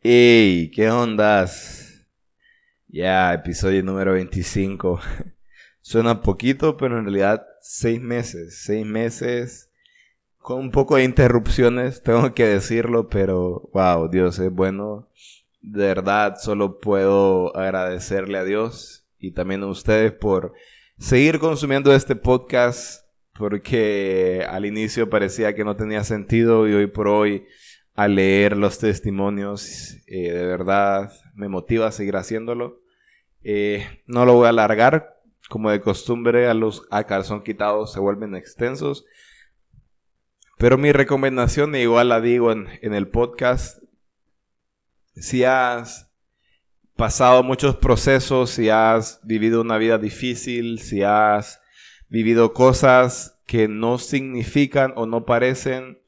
Hey, ¿qué ondas? Ya, episodio número 25. Suena poquito, pero en realidad seis meses. Seis meses con un poco de interrupciones, tengo que decirlo, pero wow, Dios es bueno. De verdad, solo puedo agradecerle a Dios y también a ustedes por seguir consumiendo este podcast, porque al inicio parecía que no tenía sentido y hoy por hoy al leer los testimonios, eh, de verdad me motiva a seguir haciéndolo. Eh, no lo voy a alargar, como de costumbre a los a calzón quitados se vuelven extensos. Pero mi recomendación, igual la digo en, en el podcast, si has pasado muchos procesos, si has vivido una vida difícil, si has vivido cosas que no significan o no parecen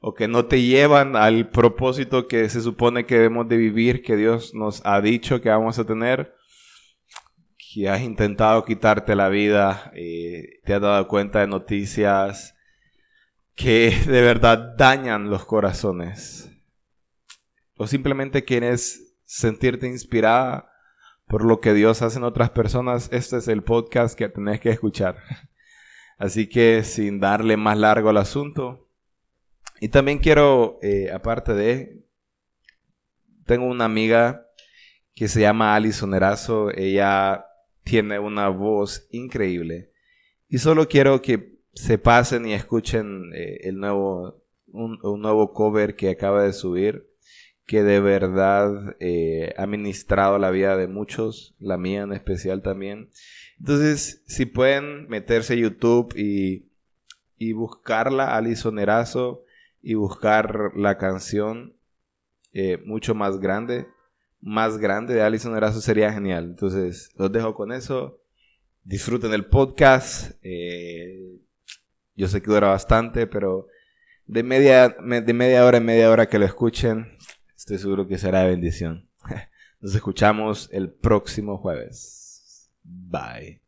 o que no te llevan al propósito que se supone que debemos de vivir, que Dios nos ha dicho que vamos a tener, que has intentado quitarte la vida, eh, te has dado cuenta de noticias que de verdad dañan los corazones, o simplemente quieres sentirte inspirada por lo que Dios hace en otras personas, este es el podcast que tenés que escuchar. Así que sin darle más largo al asunto, y también quiero, eh, aparte de, tengo una amiga que se llama Alison Erazo, ella tiene una voz increíble. Y solo quiero que se pasen y escuchen eh, el nuevo, un, nuevo cover que acaba de subir, que de verdad eh, ha ministrado la vida de muchos, la mía en especial también. Entonces, si pueden meterse a YouTube y, y buscarla, Alison Erazo, y buscar la canción eh, mucho más grande, más grande de Alison Erazo sería genial. Entonces, los dejo con eso. Disfruten el podcast. Eh, yo sé que dura bastante, pero de media, de media hora en media hora que lo escuchen, estoy seguro que será de bendición. Nos escuchamos el próximo jueves. Bye.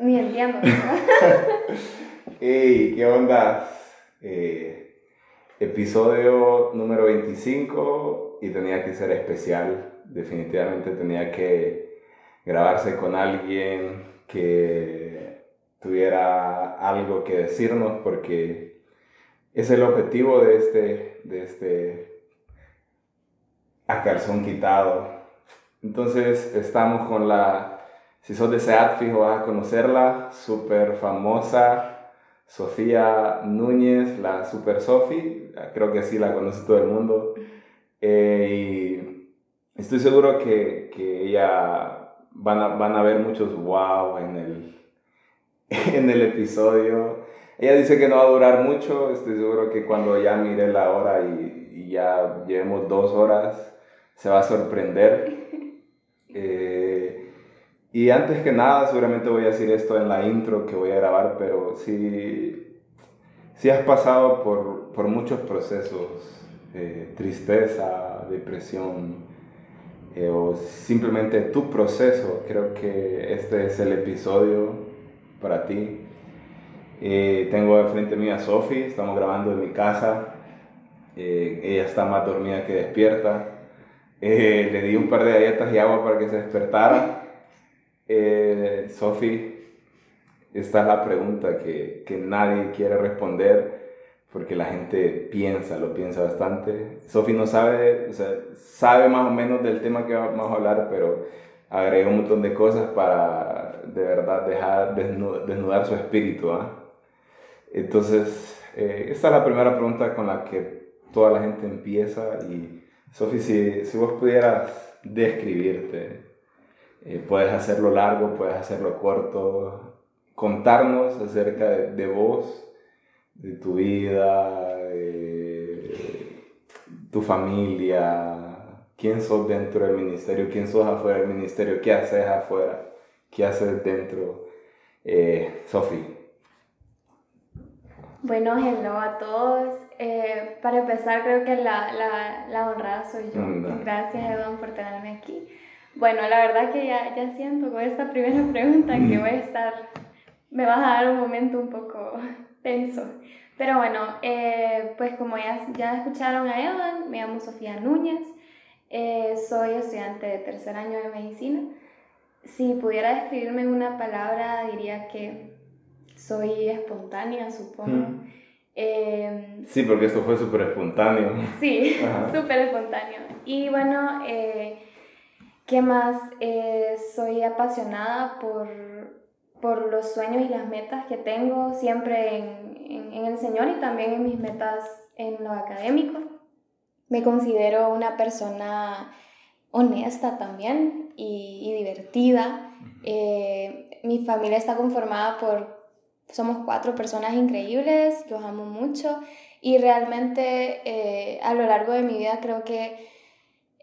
Ni entiendo. hey, ¿qué onda? Eh, episodio número 25 y tenía que ser especial. Definitivamente tenía que grabarse con alguien que tuviera algo que decirnos porque es el objetivo de este, de este a calzón quitado. Entonces estamos con la si sos de SEAT, fijo, vas a conocerla, súper famosa, Sofía Núñez, la Super Sofi, creo que sí la conoce todo el mundo. Eh, y estoy seguro que, que ella van a, van a ver muchos wow en el, en el episodio. Ella dice que no va a durar mucho, estoy seguro que cuando ya mire la hora y, y ya llevemos dos horas, se va a sorprender. Eh, y antes que nada, seguramente voy a decir esto en la intro que voy a grabar, pero si, si has pasado por, por muchos procesos, eh, tristeza, depresión, eh, o simplemente tu proceso, creo que este es el episodio para ti. Eh, tengo enfrente mío a Sofi, estamos grabando en mi casa. ella está más dormida que despierta. le di un par de galletas y agua para que se despertara. Eh, Sofi, esta es la pregunta que, que, nadie quiere responder porque la gente piensa, lo piensa bastante. Sofi no sabe, o sea, sabe más o menos del tema que vamos a hablar, pero agrega un montón de cosas para de verdad dejar desnudar, su espíritu. ¿ah? Entonces, eh, esta es la primera pregunta con la que toda la gente empieza y Sofi, si, si vos pudieras describirte, eh, puedes hacerlo largo, puedes hacerlo corto. Contarnos acerca de, vos, de tu vida, de tu familia, quién sos dentro del ministerio, quién sos afuera del ministerio, qué haces afuera, qué haces dentro. Eh, Sofi. Bueno, hello a todos. Eh, para empezar, creo que la, la, la honrada soy yo. Gracias, Edon, por tenerme aquí. Bueno, la verdad que ya, ya siento con esta primera pregunta que voy a estar, me vas a dar un momento un poco tenso. Pero bueno, eh, pues como ya, ya escucharon a Evan, me llamo Sofía Núñez, eh, soy estudiante de tercer año de medicina. Si pudiera describirme en una palabra, diría que soy espontánea, supongo. Eh, sí, porque esto fue súper espontáneo. Sí, súper espontáneo. Y bueno, ¿Qué más? Eh, soy apasionada por, por, los sueños y las metas que tengo siempre en, en, el Señor y también en mis metas en lo académico. Me considero una persona honesta también y, divertida. Eh, mi familia está conformada por, somos cuatro personas increíbles, los amo mucho y realmente eh, a lo largo de mi vida creo que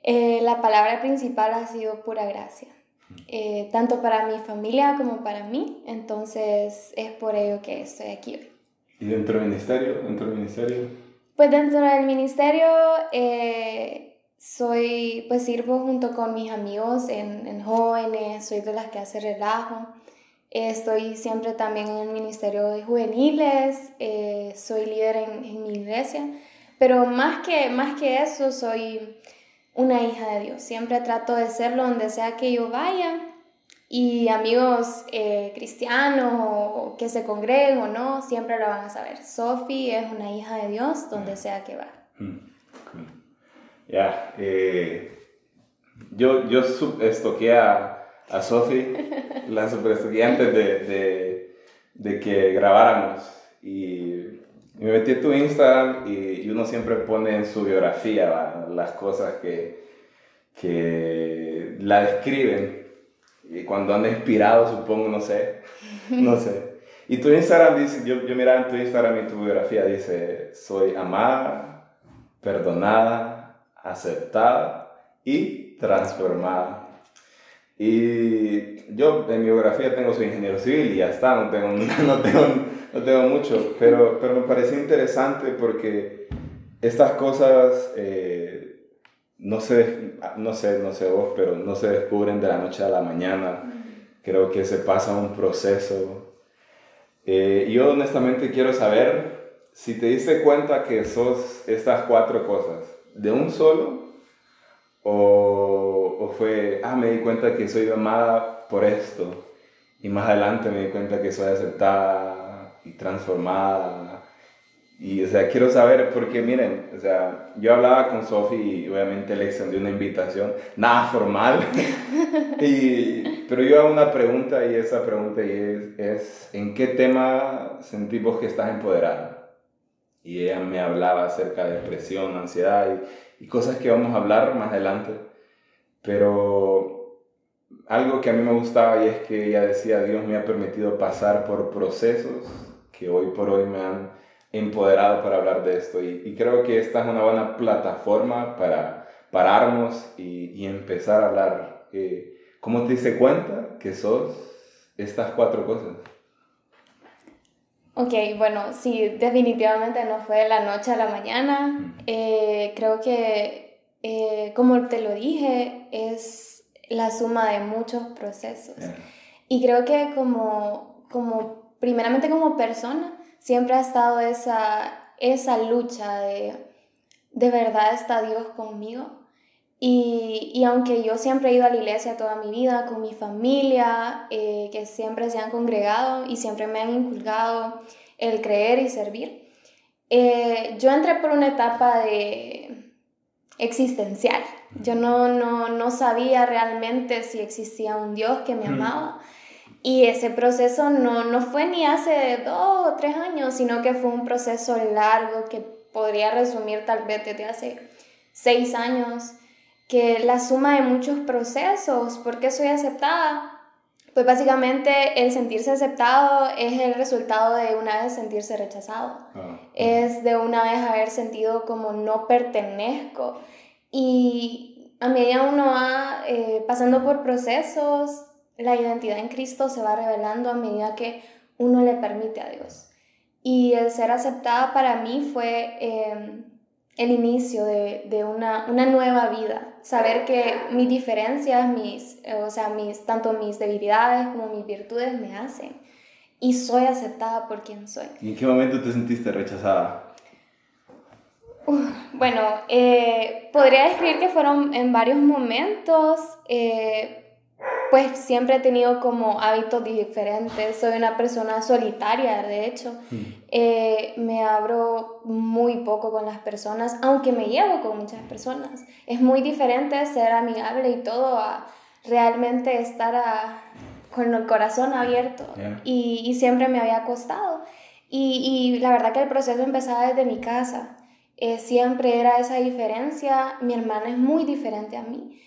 eh, la palabra principal ha sido pura gracia, tanto para mi familia como para mí, entonces es por ello que estoy aquí hoy. ¿Y dentro del ministerio? ¿Dentro del ministerio? Pues dentro del ministerio eh, soy, pues sirvo junto con mis amigos en, en, jóvenes, soy de las que hace relajo. Estoy siempre también en el ministerio de juveniles, soy líder en, en, mi iglesia, pero más que, más que eso soy una hija de Dios. Siempre trato de serlo donde sea que yo vaya. Y amigos eh, cristianos o que se congreguen o no, siempre lo van a saber. Sophie es una hija de Dios donde sea que va. Mm, ya, eh, yo, yo estoqué a, a Sophie, la super antes de, de, de que grabáramos. Y me metí a tu Instagram y, uno siempre pone en su biografía las cosas que, que la describen. Y cuando anda inspirado, supongo, no sé. No sé. Y tu Instagram dice, yo, yo miraba en tu Instagram y tu biografía dice, soy amada, perdonada, aceptada y transformada. Y yo en mi biografía tengo soy ingeniero civil y ya está, no tengo, no tengo no tengo mucho, pero, pero me parece interesante porque estas cosas, eh, no, se, no, sé, no sé vos, pero no se descubren de la noche a la mañana. Creo que se pasa un proceso. Eh, yo honestamente quiero saber si te diste cuenta que sos estas cuatro cosas de un solo o, o fue, ah, me di cuenta que soy amada por esto y más adelante me di cuenta que soy aceptada y transformada. Y, o sea, quiero saber, porque miren, o sea, yo hablaba con Sofi y obviamente le extendí una invitación, nada formal, y, pero yo hago una pregunta y esa pregunta es, es, ¿en qué tema sentimos que estás empoderada? Y ella me hablaba acerca de depresión, ansiedad y, y cosas que vamos a hablar más adelante, pero algo que a mí me gustaba y es que ella decía, Dios me ha permitido pasar por procesos que hoy por hoy me han empoderado para hablar de esto. Y, creo que esta es una buena plataforma para pararnos y, y empezar a hablar. Eh, ¿Cómo te diste cuenta que sos estas cuatro cosas? Ok, bueno, sí, definitivamente no fue de la noche a la mañana. Eh, creo que, eh, como te lo dije, es la suma de muchos procesos. Y creo que como, como primeramente como persona, siempre ha estado esa, esa lucha de, de verdad está Dios conmigo. Y, y, aunque yo siempre he ido a la iglesia toda mi vida, con mi familia, eh, que siempre se han congregado y siempre me han inculcado el creer y servir, eh, yo entré por una etapa de existencial. Yo no, no, no sabía realmente si existía un Dios que me amaba. Y ese proceso no, no fue ni hace dos o tres años, sino que fue un proceso largo que podría resumir tal vez desde hace seis años, que la suma de muchos procesos, ¿por qué soy aceptada? Pues básicamente el sentirse aceptado es el resultado de una vez sentirse rechazado. Ah, es de una vez haber sentido como no pertenezco. Y a medida uno va eh, pasando por procesos, la identidad en Cristo se va revelando a medida que uno le permite a Dios. Y el ser aceptada para mí fue em, el inicio de, de una, una, nueva vida. Saber que mis diferencias, mis, o sea, mis, tanto mis debilidades como mis virtudes me hacen. Y soy aceptada por quien soy. ¿Y en qué momento te sentiste rechazada? bueno, eh, podría describir que fueron en varios momentos. Pues siempre he tenido como hábitos diferentes. Soy una persona solitaria, de hecho. Mm. Eh, me abro muy poco con las personas, aunque me llevo con muchas personas. Es muy diferente ser amigable y todo a realmente estar con el corazón abierto. Y, y, siempre me había costado. Y, y, la verdad que el proceso empezaba desde mi casa. Eh, siempre era esa diferencia. Mi hermana es muy diferente a mí.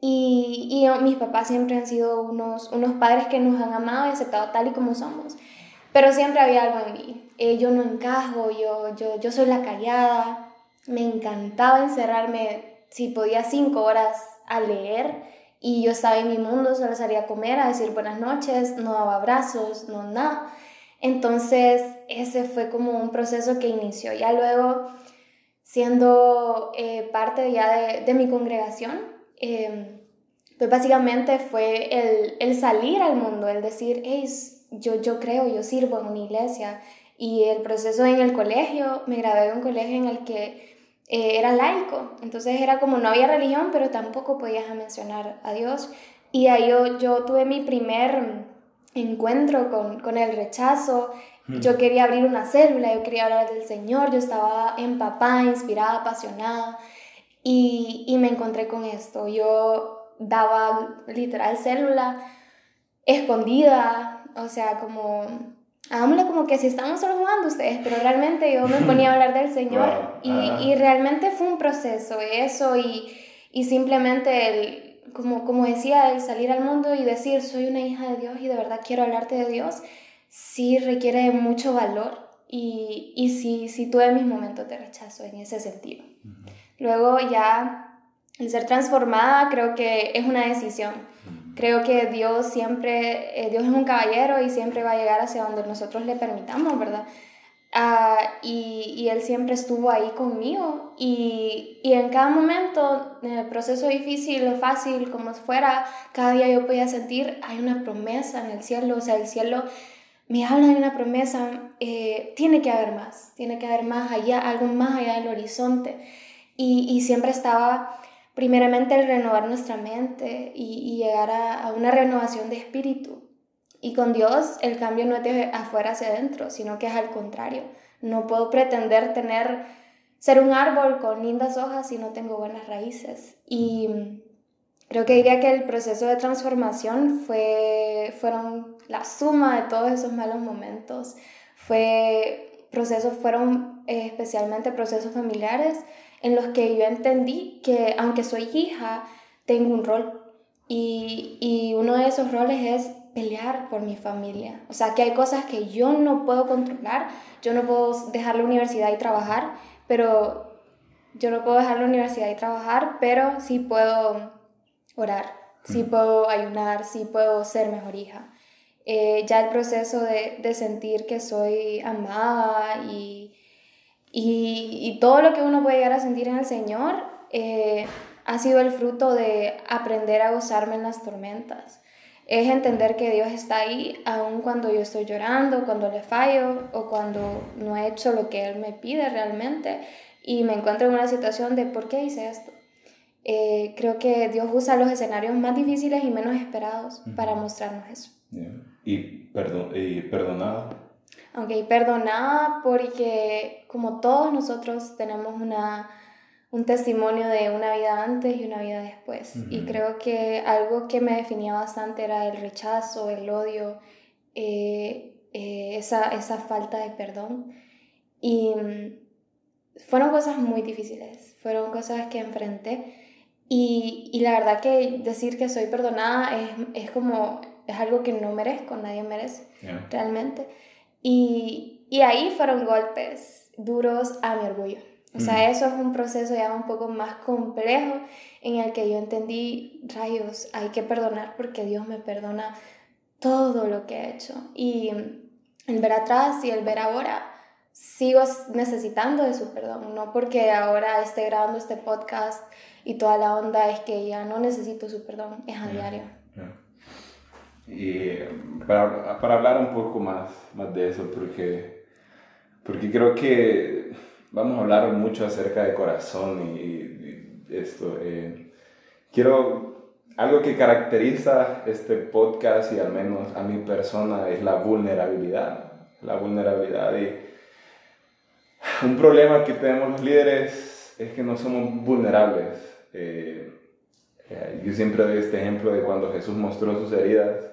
Y, y, mis papás siempre han sido unos, unos padres que nos han amado y aceptado tal y como somos. Pero siempre había algo en mí. Eh, yo no encajo, yo, yo, yo soy la callada. Me encantaba encerrarme, si podía, cinco horas a leer. Y yo estaba en mi mundo, solo salía a comer, a decir buenas noches, no daba abrazos, no nada. Entonces, ese fue como un proceso que inició. Ya luego, siendo eh, parte ya de, de mi congregación, Em, pues básicamente fue el, el, salir al mundo, el decir, hey, yo, yo creo, yo sirvo en una iglesia. Y el proceso en el colegio, me gradué en un colegio en el que eh, era laico, entonces era como no había religión, pero tampoco podías mencionar a Dios. Y ahí yo, yo tuve mi primer encuentro con, con el rechazo. Hmm. Yo quería abrir una célula, yo quería hablar del Señor, yo estaba empapada, inspirada, apasionada. Y, y me encontré con esto. Yo daba literal célula escondida, o sea, como, hagámosle como que si estamos solo jugando ustedes, pero realmente yo me ponía a hablar del Señor y, y, realmente fue un proceso eso y, y simplemente el, como, como decía, el salir al mundo y decir soy una hija de Dios y de verdad quiero hablarte de Dios, sí requiere mucho valor y, y sí, sí tuve mis momentos de rechazo en ese sentido. Luego ya el ser transformada creo que es una decisión. Creo que Dios siempre, eh, Dios es un caballero y siempre va a llegar hacia donde nosotros le permitamos, ¿verdad? Ah, y, y, Él siempre estuvo ahí conmigo y, y, en cada momento, en el proceso difícil o fácil, como fuera, cada día yo podía sentir, hay una promesa en el cielo, o sea, el cielo me habla de una promesa, eh, tiene que haber más, tiene que haber más allá, algo más allá del horizonte y, siempre estaba primeramente el renovar nuestra mente y, llegar a, una renovación de espíritu. Y con Dios el cambio no es de afuera hacia adentro, sino que es al contrario. No puedo pretender tener, ser un árbol con lindas hojas si no tengo buenas raíces. Y creo que diría que el proceso de transformación fue, fueron la suma de todos esos malos momentos. Fue procesos, fueron eh, especialmente procesos familiares en los que yo entendí que aunque soy hija, tengo un rol. Y, y uno de esos roles es pelear por mi familia. O sea, que hay cosas que yo no puedo controlar. Yo no puedo dejar la universidad y trabajar, pero yo no puedo dejar la universidad y trabajar, pero sí puedo orar, sí puedo ayunar, sí puedo ser mejor hija. Eh, ya el proceso de, de sentir que soy amada y, y, todo lo que uno puede llegar a sentir en el Señor eh, ha sido el fruto de aprender a gozarme en las tormentas. Es entender que Dios está ahí aun cuando yo estoy llorando, cuando le fallo o cuando no he hecho lo que Él me pide realmente y me encuentro en una situación de ¿por qué hice esto? Eh, creo que Dios usa los escenarios más difíciles y menos esperados para mostrarnos eso. ¿Y, perdon y perdonada? Ok, perdonada porque como todos nosotros tenemos una, un testimonio de una vida antes y una vida después. Y creo que algo que me definía bastante era el rechazo, el odio, eh, eh, esa, esa falta de perdón. Y mm, fueron cosas muy difíciles, fueron cosas que enfrenté. Y, y la verdad que decir que soy perdonada es, es, como, es algo que no merezco, nadie merece realmente. Y, y ahí fueron golpes duros a mi orgullo. O sea, eso es un proceso ya un poco más complejo en el que yo entendí, rayos, hay que perdonar porque Dios me perdona todo lo que he hecho. Y el ver atrás y el ver ahora, sigo necesitando de su perdón, no porque ahora esté grabando este podcast y toda la onda es que ya no necesito su perdón, es a diario. Y para, para, hablar un poco más, más de eso, porque, porque creo que vamos a hablar mucho acerca de corazón y, esto. Eh, quiero, algo que caracteriza este podcast y al menos a mi persona es la vulnerabilidad. La vulnerabilidad y un problema que tenemos los líderes es que no somos vulnerables. Eh, eh, yo siempre doy este ejemplo de cuando Jesús mostró sus heridas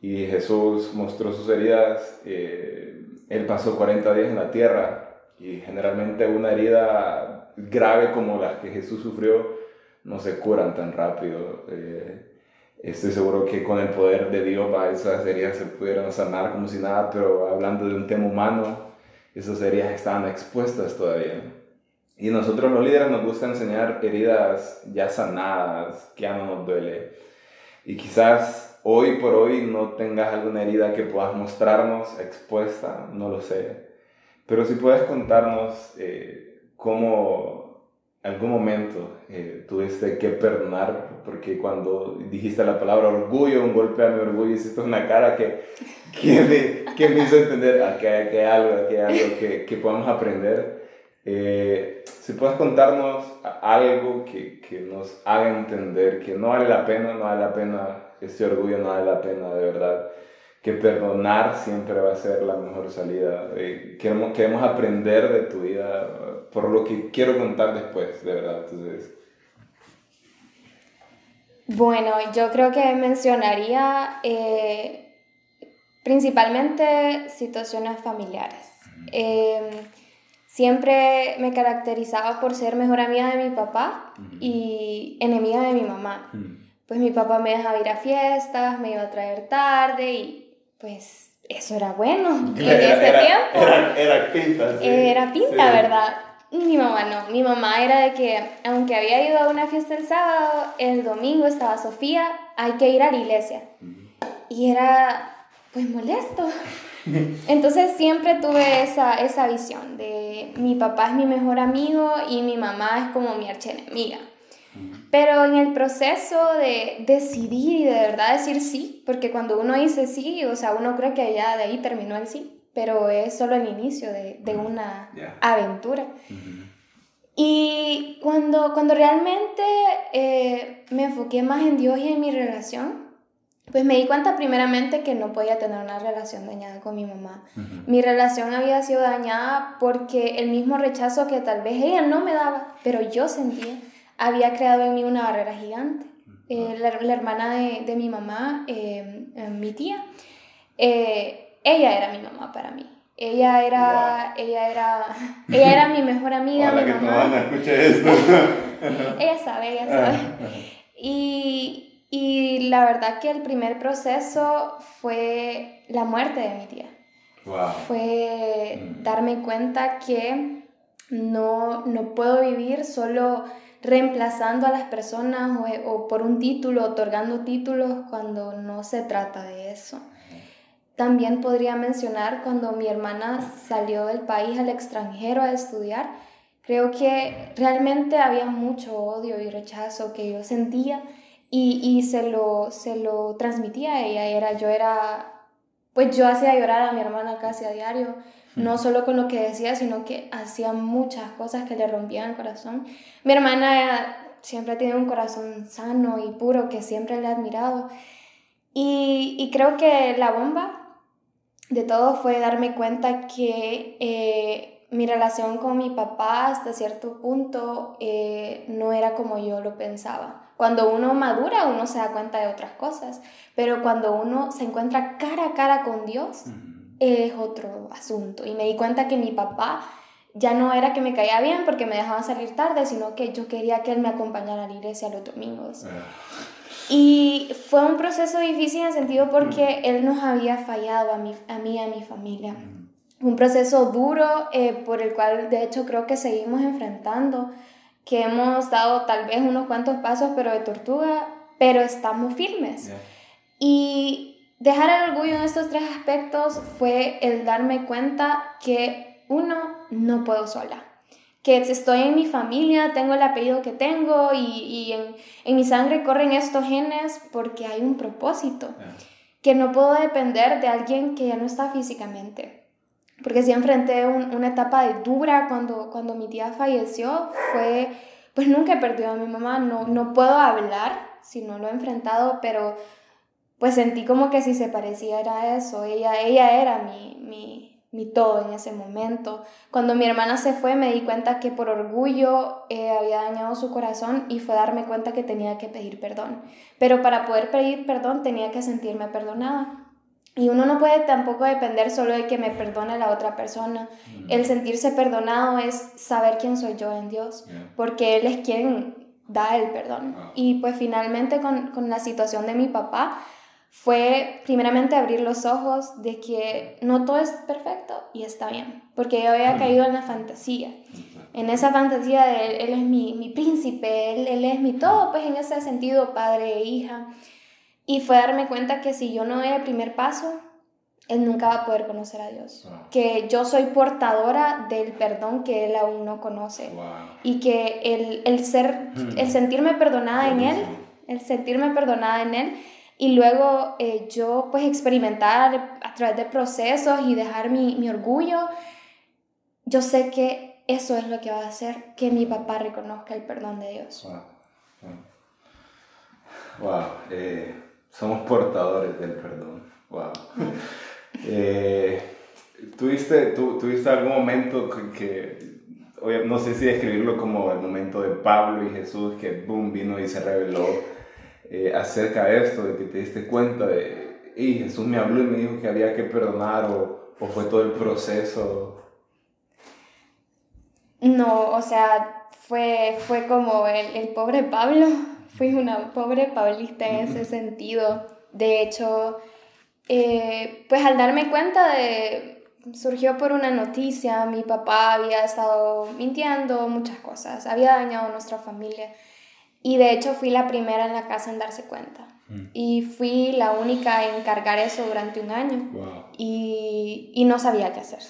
y Jesús mostró sus heridas, eh, él pasó 40 días en la tierra y generalmente una herida grave como la que Jesús sufrió no se curan tan rápido. estoy seguro que con el poder de Dios esas heridas se pudieran sanar como si nada, pero hablando de un tema humano, esas heridas estaban expuestas todavía. Y nosotros los líderes nos gusta enseñar heridas ya sanadas, que ya no nos duele. Y quizás hoy por hoy no tengas alguna herida que puedas mostrarnos expuesta, no lo sé. Pero si puedes contarnos eh, cómo algún momento eh, tuviste que perdonar, porque cuando dijiste la palabra orgullo, un golpe a mi orgullo, hiciste una cara que, que, me, que me hizo entender ah, que, hay algo, que algo que, que podemos aprender. Eh, si puedes contarnos algo que, que, nos haga entender que no vale la pena, no vale la pena, este orgullo no vale la pena de verdad, que perdonar siempre va a ser la mejor salida. Eh, queremos, queremos aprender de tu vida por lo que quiero contar después, de verdad. Entonces... Bueno, yo creo que mencionaría eh, principalmente situaciones familiares. Em, siempre me caracterizaba por ser mejor amiga de mi papá y enemiga de mi mamá. Pues mi papá me dejaba ir a fiestas, me iba a traer tarde y pues eso era bueno en ese tiempo. Era, pinta. Era pinta, ¿verdad? Mi mamá no, mi mamá era de que aunque había ido a una fiesta el sábado, el domingo estaba Sofía, hay que ir a la iglesia. Y era pues molesto. Entonces siempre tuve esa, esa visión de mi papá es mi mejor amigo y mi mamá es como mi archienemiga. Pero en el proceso de decidir y de verdad decir sí, porque cuando uno dice sí, o sea, uno cree que ya de ahí terminó el sí pero es solo el inicio de, de una aventura. Y cuando, cuando realmente eh, me enfoqué más en Dios y en mi relación, pues me di cuenta primeramente que no podía tener una relación dañada con mi mamá. Mi relación había sido dañada porque el mismo rechazo que tal vez ella no me daba, pero yo sentía, había creado en mí una barrera gigante. Eh, la, hermana de, de mi mamá, eh, mi tía, ella era mi mamá para mí. Ella era, ella era, ella era mi mejor amiga. mi que mamá. esto. ella sabe, ella sabe. Y, y, la verdad que el primer proceso fue la muerte de mi tía. Fue mm. darme cuenta que no, no puedo vivir solo reemplazando a las personas o, por un título, otorgando títulos cuando no se trata de eso. También podría mencionar cuando mi hermana salió del país al extranjero a estudiar, creo que realmente había mucho odio y rechazo que yo sentía y, y se, lo, se lo transmitía a ella. Era, yo era, pues yo hacía llorar a mi hermana casi a diario, no solo con lo que decía, sino que hacía muchas cosas que le rompían el corazón. Mi hermana siempre tiene un corazón sano y puro que siempre le he admirado. Y, y creo que la bomba de todo fue darme cuenta que eh, mi relación con mi papá hasta cierto punto eh, no era como yo lo pensaba. Cuando uno madura, uno se da cuenta de otras cosas, pero cuando uno se encuentra cara a cara con Dios, es otro asunto. Y me di cuenta que mi papá ya no era que me caía bien porque me dejaba salir tarde, sino que yo quería que él me acompañara a la iglesia los domingos. Ah. Y fue un proceso difícil en el sentido porque él nos había fallado a mí, a mí y a mi familia. Un proceso duro eh, por el cual de hecho creo que seguimos enfrentando, que hemos dado tal vez unos cuantos pasos pero de tortuga, pero estamos firmes. Y dejar el orgullo en estos tres aspectos fue el darme cuenta que uno, no puedo sola. Que estoy en mi familia, tengo el apellido que tengo y, y en, en, mi sangre corren estos genes porque hay un propósito. Que no puedo depender de alguien que ya no está físicamente. Porque sí enfrenté una etapa de dura cuando, cuando mi tía falleció. Fue, pues nunca he perdido a mi mamá, no, no puedo hablar si no lo he enfrentado, pero pues sentí como que si se parecía era eso, ella, ella era mi, mi, mi todo en ese momento. Cuando mi hermana se fue me di cuenta que por orgullo eh, había dañado su corazón y fue darme cuenta que tenía que pedir perdón. Pero para poder pedir perdón tenía que sentirme perdonada. Y uno no puede tampoco depender solo de que me perdone la otra persona. El sentirse perdonado es saber quién soy yo en Dios, porque Él es quien da el perdón. Y pues finalmente con, con la situación de mi papá, fue primeramente abrir los ojos de que no todo es perfecto y está bien, porque yo había caído en la fantasía, en esa fantasía de él, es mi, mi príncipe, él, él, es mi todo, pues en ese sentido padre e hija, y fue darme cuenta que si yo no doy el primer paso, él nunca va a poder conocer a Dios, que yo soy portadora del perdón que él aún no conoce, y que el, el ser, el sentirme perdonada en él, el sentirme perdonada en él, y luego eh, yo pues experimentar a través de procesos y dejar mi, mi, orgullo, yo sé que eso es lo que va a hacer que mi papá reconozca el perdón de Dios. Wow, eh, somos portadores del perdón. Wow. eh, ¿tuviste, tu, ¿Tuviste algún momento que, no sé si describirlo como el momento de Pablo y Jesús que boom vino y se reveló? Eh, acerca de esto, de que te diste cuenta de, y Jesús me habló y me dijo que había que perdonar o, o fue todo el proceso? No, o sea, fue, fue como el, el pobre Pablo, fui una pobre paulista en ese sentido. De hecho, eh, pues al darme cuenta de, surgió por una noticia, mi papá había estado mintiendo, muchas cosas, había dañado a nuestra familia. Y de hecho fui la primera en la casa en darse cuenta. Mm. Y fui la única en cargar eso durante un año. Y, y, no sabía qué hacer.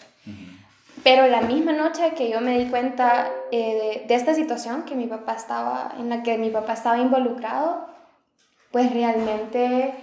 Pero la misma noche que yo me di cuenta eh, de, de, esta situación que mi papá estaba, en la que mi papá estaba involucrado, pues realmente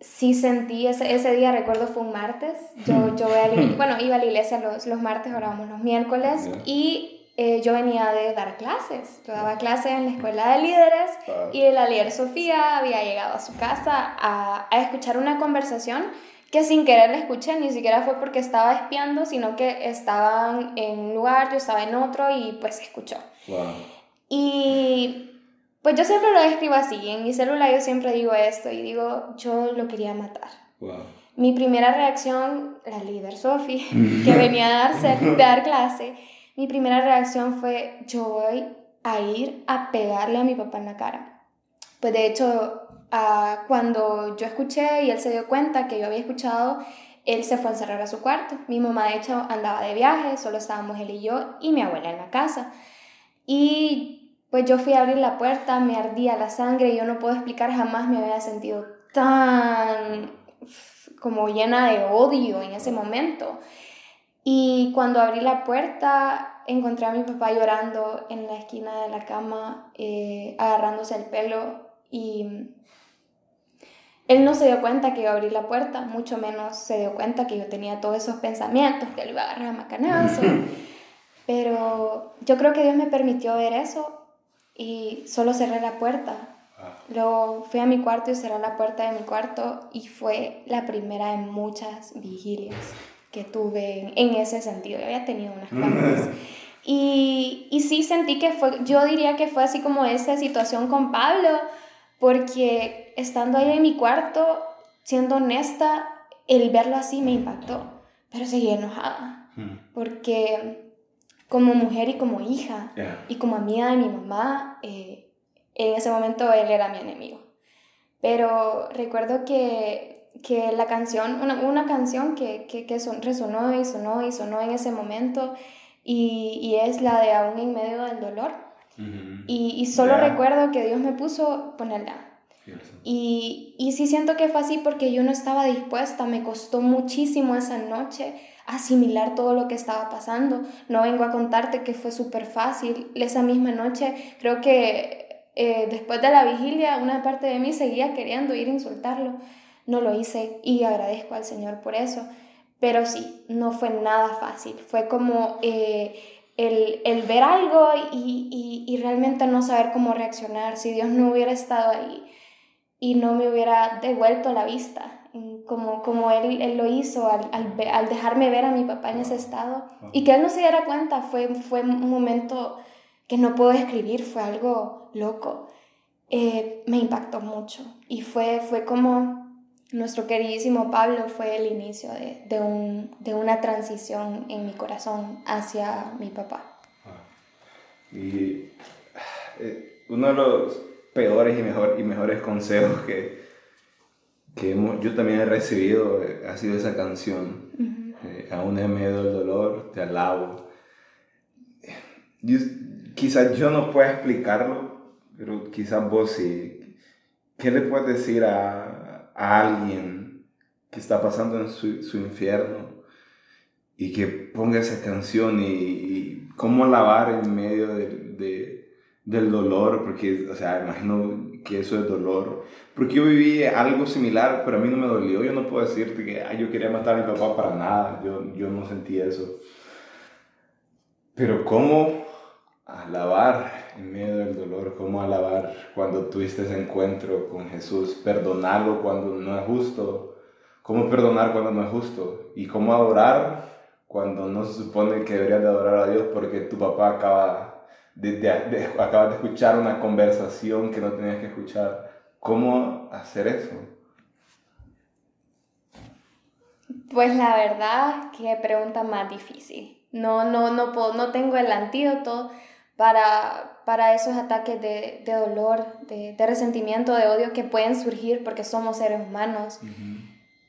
sí sentí, ese, ese día recuerdo fue un martes, yo, yo bueno, iba a la iglesia los, los martes, ahora vamos los miércoles, y eh, yo venía de dar clases. Yo daba clases en la escuela de líderes y la líder Sofía había llegado a su casa a, a, escuchar una conversación que sin querer la escuché, ni siquiera fue porque estaba espiando, sino que estaban en un lugar, yo estaba en otro y pues escuchó. Y pues yo siempre lo escribo así, en mi celular yo siempre digo esto y digo, yo lo quería matar. Mi primera reacción, la líder Sofía, que venía a darse, dar clase, mi primera reacción fue, yo voy a ir a pegarle a mi papá en la cara. Pues de hecho, uh, cuando yo escuché y él se dio cuenta que yo había escuchado, él se fue a encerrar a su cuarto. Mi mamá de hecho andaba de viaje, solo estábamos él y yo y mi abuela en la casa. Y pues yo fui a abrir la puerta, me ardía la sangre, yo no puedo explicar, jamás me había sentido tan como llena de odio en ese momento. Y cuando abrí la puerta, encontré a mi papá llorando en la esquina de la cama, eh, agarrándose el pelo y él no se dio cuenta que iba a abrir la puerta, mucho menos se dio cuenta que yo tenía todos esos pensamientos, que él iba a agarrar a macanazo. Pero yo creo que Dios me permitió ver eso y solo cerré la puerta. Ah. Luego fui a mi cuarto y cerré la puerta de mi cuarto y fue la primera de muchas vigilias que tuve en, ese sentido. Yo había tenido unas cambios. Y, y sí sentí que fue, yo diría que fue así como esa situación con Pablo, porque estando ahí en mi cuarto, siendo honesta, el verlo así me impactó, pero seguí enojada, porque como mujer y como hija y como amiga de mi mamá, eh, en ese momento él era mi enemigo. Pero recuerdo que que la canción, una, una canción que, que, que son, resonó y sonó y sonó en ese momento y, y es la de Aún en medio del dolor. y, y, solo recuerdo que Dios me puso ponerla. Y, y sí siento que fue así porque yo no estaba dispuesta, me costó muchísimo esa noche asimilar todo lo que estaba pasando. No vengo a contarte que fue súper fácil. Esa misma noche, creo que eh, después de la vigilia, una parte de mí seguía queriendo ir a insultarlo. No lo hice y agradezco al Señor por eso. Pero sí, no fue nada fácil. Fue como eh, el, el, ver algo y, y, realmente no saber cómo reaccionar. Si Dios no hubiera estado ahí y no me hubiera devuelto la vista, como, como él, él lo hizo al, al, al, dejarme ver a mi papá en ese estado y que él no se diera cuenta, fue, fue un momento que no puedo describir, fue algo loco, eh, me impactó mucho y fue, fue como nuestro queridísimo Pablo fue el inicio de, de, un, de una transición en mi corazón hacia mi papá. Y eh, uno de los peores y, mejor, y mejores consejos que, que yo también he recibido eh, ha sido esa canción. Eh, aún en medio del dolor, te alabo. quizás yo no pueda explicarlo, pero quizás vos sí. ¿Qué le puedes decir a, a alguien que está pasando en su, su, infierno y que ponga esa canción y, y cómo alabar en medio de, de, del dolor? Porque, o sea, imagino que eso es dolor. Porque yo viví algo similar, pero a mí no me dolió. Yo no puedo decirte que yo quería matar a mi papá para nada. Yo, yo no sentí eso. Pero cómo alabar en medio del dolor, cómo alabar cuando tuviste ese encuentro con Jesús, perdonarlo cuando no es justo, cómo perdonar cuando no es justo y cómo adorar cuando no se supone que deberías de adorar a Dios porque tu papá acaba de, acabas de escuchar una conversación que no tenías que escuchar. ¿Cómo hacer eso? Pues la verdad, qué pregunta más difícil. No, no, no, puedo, no tengo el antídoto para, para esos ataques de, de dolor, de, de, resentimiento, de odio que pueden surgir porque somos seres humanos.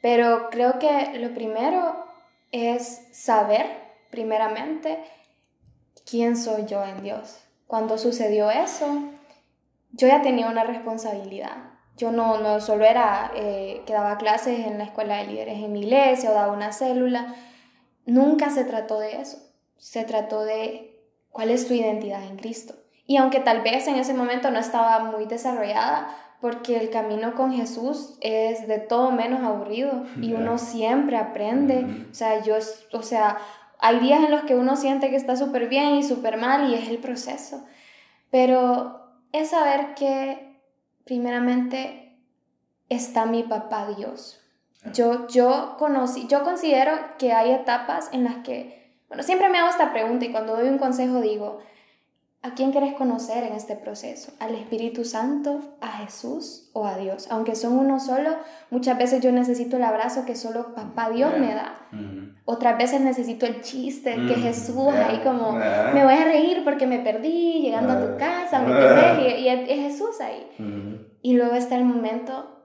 Pero creo que lo primero es saber, primeramente, quién soy yo en Dios. Cuando sucedió eso, yo ya tenía una responsabilidad. Yo no, no solo era eh, que daba clases en la escuela de líderes en mi iglesia o daba una célula. Nunca se trató de eso. Se trató de cuál es tu identidad en Cristo. Y aunque tal vez en ese momento no estaba muy desarrollada, porque el camino con Jesús es de todo menos aburrido y uno siempre aprende. O sea, yo, o sea, hay días en los que uno siente que está súper bien y súper mal y es el proceso. Pero es saber que primeramente está mi papá Dios. Yo, yo conocí, yo considero que hay etapas en las que, bueno, siempre me hago esta pregunta y cuando doy un consejo digo, ¿A quién quieres conocer en este proceso? ¿Al Espíritu Santo, a Jesús o a Dios? Aunque son uno solo, muchas veces yo necesito el abrazo que solo Papá Dios me da. Otras veces necesito el chiste que Jesús ahí como, me voy a reír porque me perdí llegando a tu casa, ¿me Y, es Jesús ahí. Y luego está el momento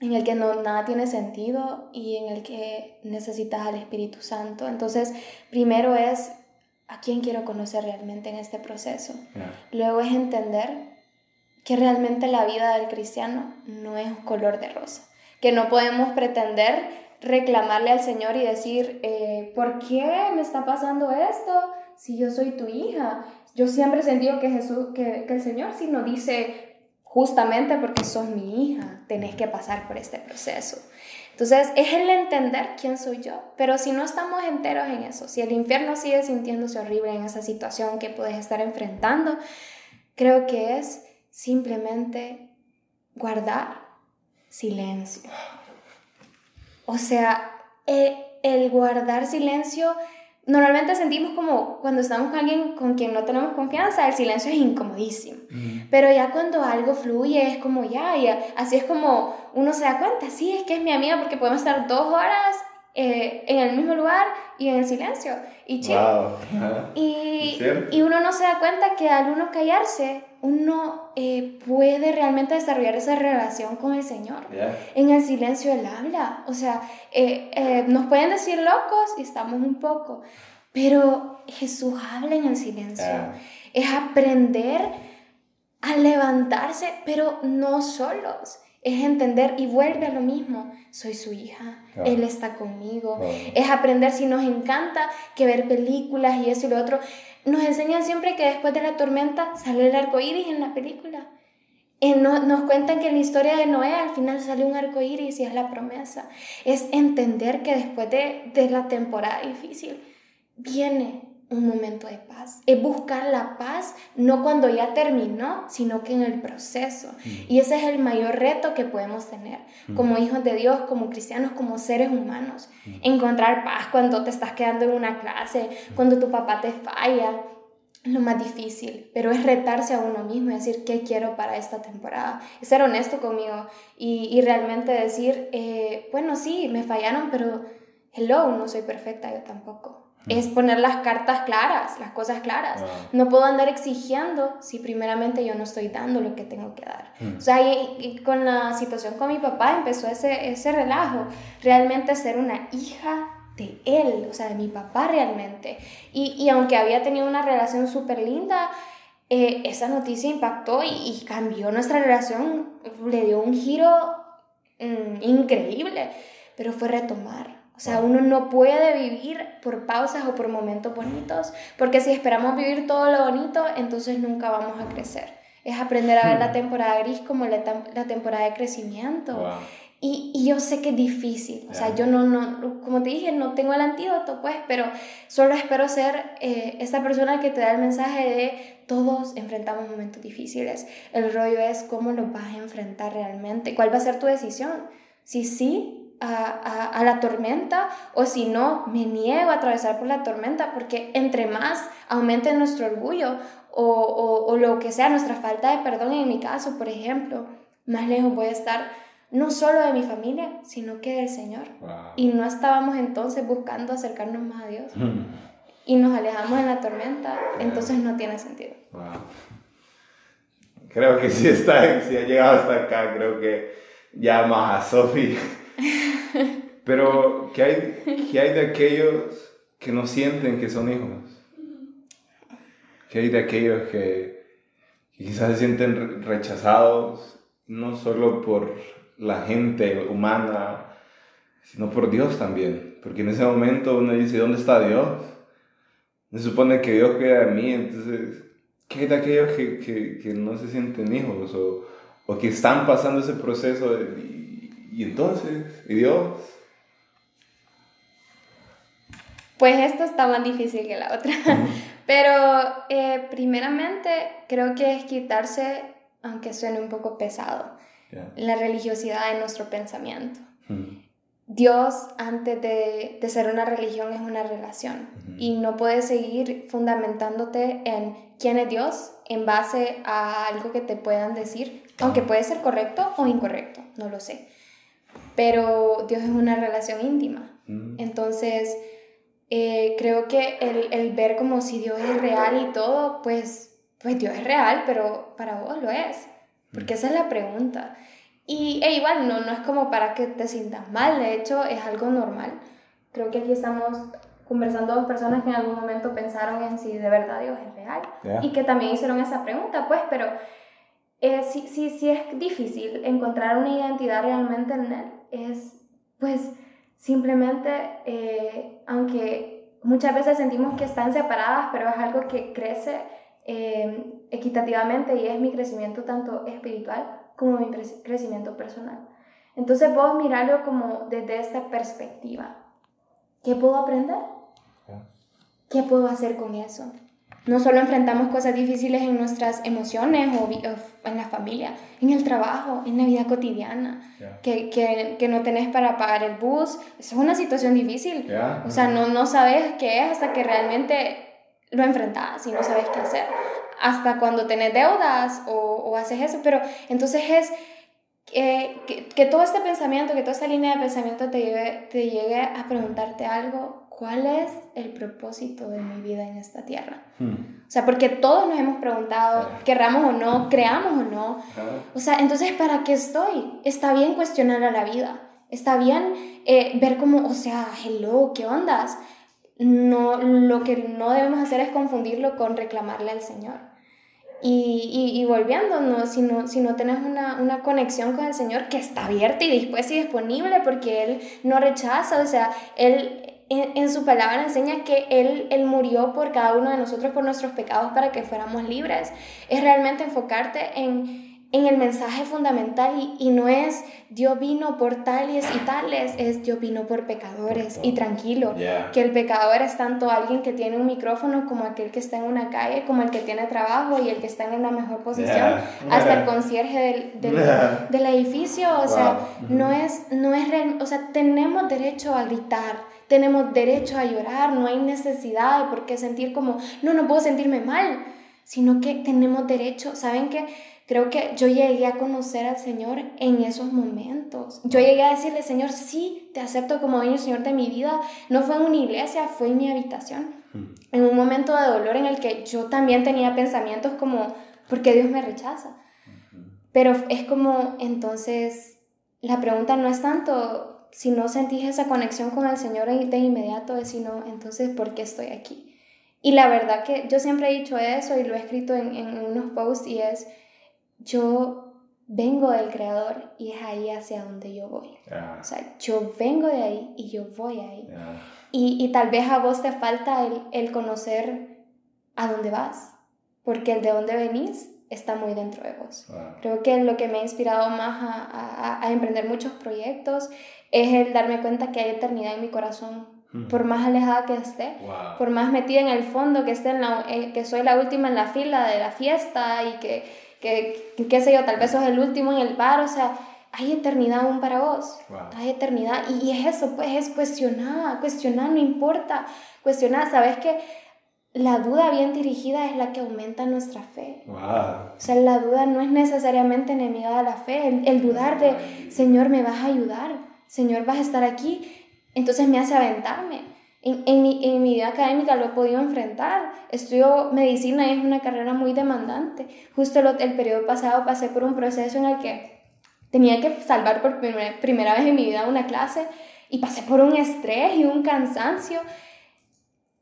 en el que no, nada tiene sentido y en el que necesitas al Espíritu Santo. Entonces, primero es a quién quiero conocer realmente en este proceso. Luego es entender que realmente la vida del cristiano no es un color de rosa, que no podemos pretender reclamarle al Señor y decir, eh, ¿por qué me está pasando esto si yo soy tu hija? Yo siempre he sentido que Jesús, que, que el Señor sí nos dice, justamente porque sos mi hija, tenés que pasar por este proceso. Entonces es el entender quién soy yo, pero si no estamos enteros en eso, si el infierno sigue sintiéndose horrible en esa situación que puedes estar enfrentando, creo que es simplemente guardar silencio. O sea, eh, el guardar silencio normalmente sentimos como cuando estamos con alguien con quien no tenemos confianza, el silencio es incomodísimo. Pero ya cuando algo fluye es como ya, ya, así es como uno se da cuenta, sí, es que es mi amiga porque podemos estar dos horas eh, en el mismo lugar y en el silencio y y, y, uno no se da cuenta que al uno callarse, uno eh, puede realmente desarrollar esa relación con el Señor. En el silencio Él habla. O sea, eh, nos pueden decir locos y estamos un poco, pero Jesús habla en el silencio. Es aprender a levantarse, pero no solos. Es entender y vuelve a lo mismo. Soy su hija, Él está conmigo. Es aprender si nos encanta que ver películas y eso y lo otro. Nos enseñan siempre que después de la tormenta sale el arco iris en la película. Eh, nos cuentan que en la historia de Noé al final sale un arco iris y es la promesa. Es entender que después de, de la temporada difícil viene un momento de paz. Es buscar la paz no cuando ya terminó, sino que en el proceso. Mm. Y ese es el mayor reto que podemos tener mm. como hijos de Dios, como cristianos, como seres humanos. Mm. Encontrar paz cuando te estás quedando en una clase, cuando tu papá te falla. Es lo más difícil, pero es retarse a uno mismo y decir qué quiero para esta temporada. ser honesto conmigo y, y realmente decir, eh, bueno, sí, me fallaron, pero hello, no soy perfecta, yo tampoco es poner las cartas claras, las cosas claras. No puedo andar exigiendo si primeramente yo no estoy dando lo que tengo que dar. O sea, y, con la situación con mi papá empezó ese, ese relajo, realmente ser una hija de él, o sea, de mi papá realmente. Y, y aunque había tenido una relación súper linda, eh, esa noticia impactó y, cambió nuestra relación, le dio un giro mm, increíble, pero fue retomar o sea, uno no puede vivir por pausas o por momentos bonitos, porque si esperamos vivir todo lo bonito, entonces nunca vamos a crecer. Es aprender a ver la hmm. temporada gris como la, la temporada de crecimiento. Y, y, yo sé que es difícil, o sea, yo no, no, como te dije, no tengo el antídoto, pues, pero solo espero ser eh, esta persona que te da el mensaje de todos enfrentamos momentos difíciles. El rollo es cómo lo vas a enfrentar realmente, cuál va a ser tu decisión. Si sí, a, la tormenta o si no, me niego a atravesar por la tormenta porque entre más aumente nuestro orgullo o, o, lo que sea, nuestra falta de perdón en mi caso, por ejemplo, más lejos voy a estar no solo de mi familia, sino que del Señor. Y no estábamos entonces buscando acercarnos más a Dios. y nos alejamos en la tormenta, entonces no tiene sentido. Creo que si, está, si ha llegado hasta acá, creo que llama a Sophie Pero, ¿qué hay, ¿qué hay de aquellos que no sienten que son hijos? ¿Qué hay de aquellos que, quizás se sienten rechazados, no solo por la gente humana, sino por Dios también? Porque en ese momento uno dice, ¿dónde está Dios? Se supone que Dios queda de mí, entonces, ¿qué hay de aquellos que, que, que no se sienten hijos o, o, que están pasando ese proceso de, y entonces, ¿y Dios? Pues esto está más difícil que la otra. Pero eh, primeramente creo que es quitarse, aunque suene un poco pesado, la religiosidad de nuestro pensamiento. Dios, antes de, de, ser una religión, es una relación. Y no puedes seguir fundamentándote en quién es Dios en base a algo que te puedan decir, aunque puede ser correcto o incorrecto, no lo sé pero Dios es una relación íntima. Mm. Entonces, eh, creo que el, el, ver como si Dios es real y todo, pues, pues Dios es real, pero para vos lo es. Porque esa es la pregunta. Y e igual, no, no es como para que te sientas mal, de hecho es algo normal. Creo que aquí estamos conversando dos personas que en algún momento pensaron en si de verdad Dios es real y que también hicieron esa pregunta, pues, pero eh, sí, sí, sí es difícil encontrar una identidad realmente en Él es, pues, simplemente, eh, aunque muchas veces sentimos que están separadas, pero es algo que crece eh, equitativamente y es mi crecimiento tanto espiritual como mi crecimiento personal. Entonces vos mirarlo como desde esta perspectiva. ¿Qué puedo aprender? ¿Qué puedo hacer con eso? No solo enfrentamos cosas difíciles en nuestras emociones o, en la familia, en el trabajo, en la vida cotidiana, que, que, que, no tenés para pagar el bus. Eso es una situación difícil. O sea, no, no sabes qué es hasta que realmente lo enfrentas y no sabes qué hacer. Hasta cuando tenés deudas o, o haces eso. Pero entonces es que, que, todo este pensamiento, que toda esta línea de pensamiento te llegue, te llegue a preguntarte algo ¿cuál es el propósito de mi vida en esta tierra? Hmm. O sea, porque todos nos hemos preguntado, querramos o no, creamos o no. O sea, entonces, ¿para qué estoy? Está bien cuestionar a la vida. Está bien eh, ver cómo, o sea, hello, ¿qué ondas? No, lo que no debemos hacer es confundirlo con reclamarle al Señor. Y, y, volviendo, ¿no? Si, no, si no tenés una, una, conexión con el Señor que está abierta y dispuesta y disponible porque Él no rechaza, o sea, Él en, su palabra enseña que él, él murió por cada uno de nosotros, por nuestros pecados, para que fuéramos libres. Es realmente enfocarte en, en el mensaje fundamental y, y, no es Dios vino por tales y tales, es Dios vino por pecadores y tranquilo, que el pecador es tanto alguien que tiene un micrófono como aquel que está en una calle, como el que tiene trabajo y el que está en una mejor posición, hasta el concierge del, del, del edificio, o sea, no es, no es real, o sea, tenemos derecho a gritar, tenemos derecho a llorar, no hay necesidad de por qué sentir como, no, no puedo sentirme mal, sino que tenemos derecho, ¿saben qué? Creo que yo llegué a conocer al Señor en esos momentos. Yo llegué a decirle, Señor, sí, te acepto como dueño Señor de mi vida. No fue en una iglesia, fue en mi habitación. Mm. En un momento de dolor en el que yo también tenía pensamientos como, ¿por qué Dios me rechaza? Pero es como, entonces, la pregunta no es tanto si no sentís esa conexión con el Señor de inmediato, sino, entonces, ¿por qué estoy aquí? Y la verdad que yo siempre he dicho eso y lo he escrito en, en unos posts y es yo vengo del creador y es ahí hacia donde yo voy. O sea, yo vengo de ahí y yo voy ahí. Y, y, tal vez a vos te falta el, el, conocer a dónde vas, porque el de dónde venís está muy dentro de vos. Creo que lo que me ha inspirado más a, a, a, emprender muchos proyectos es el darme cuenta que hay eternidad en mi corazón. Por más alejada que esté, por más metida en el fondo que esté en la, eh, que soy la última en la fila de la fiesta y que que, qué sé yo, tal vez sos el último en el bar, o sea, hay eternidad aún para vos, hay eternidad, y, es eso, pues es cuestionar, cuestionar, no importa, cuestionar, sabes que la duda bien dirigida es la que aumenta nuestra fe. O sea, la duda no es necesariamente enemiga de la fe, el, el dudar de, Señor, me vas a ayudar, Señor, vas a estar aquí, entonces me hace aventarme. En, en, mi, en, mi, vida académica lo he podido enfrentar. Estudio medicina y es una carrera muy demandante. Justo el periodo pasado pasé por un proceso en el que tenía que salvar por primera, primera vez en mi vida una clase y pasé por un estrés y un cansancio.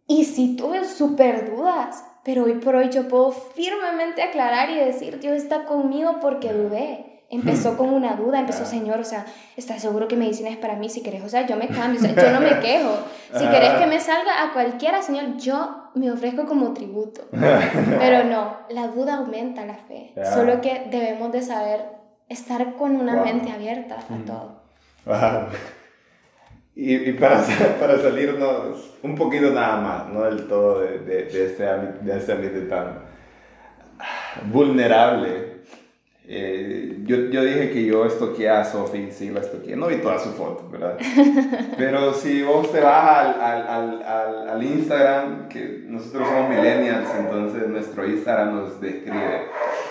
Y sí tuve súper dudas, pero hoy por hoy yo puedo firmemente aclarar y decir, Dios está conmigo porque dudé empezó con una duda, empezó, Señor, o sea, ¿estás seguro que medicina es para mí? Si querés, o sea, yo me cambio, o sea, yo no me quejo. Si querés que me salga a cualquiera, Señor, yo me ofrezco como tributo. Pero no, la duda aumenta la fe. Solo que debemos de saber estar con una mente abierta a todo. Y, y, para, para salirnos un poquito nada más, no del todo de, de, de este, de este ambiente tan vulnerable eh, yo, yo, dije que yo estoqué a Sophie, sí, la estoqué, no vi toda su foto, ¿verdad? Pero si vos te vas al, al, al, al, Instagram, que nosotros somos millennials, entonces nuestro Instagram nos describe.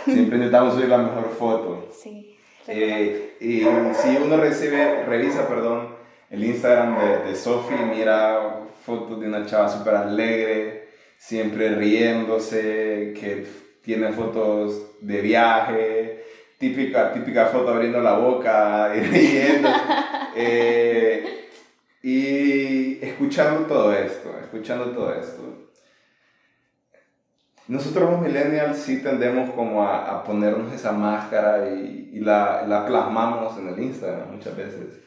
Siempre intentamos subir la mejor foto. Sí. Eh, y si uno recibe, revisa, perdón, el Instagram de, de Sophie, mira fotos de una chava súper alegre, siempre riéndose, que tiene fotos de viaje, típica, típica foto abriendo la boca y riendo. Eh, y escuchando todo esto, escuchando todo esto. Nosotros los millennials sí tendemos como a, a ponernos esa máscara y, y la, la, plasmamos en el Instagram muchas veces.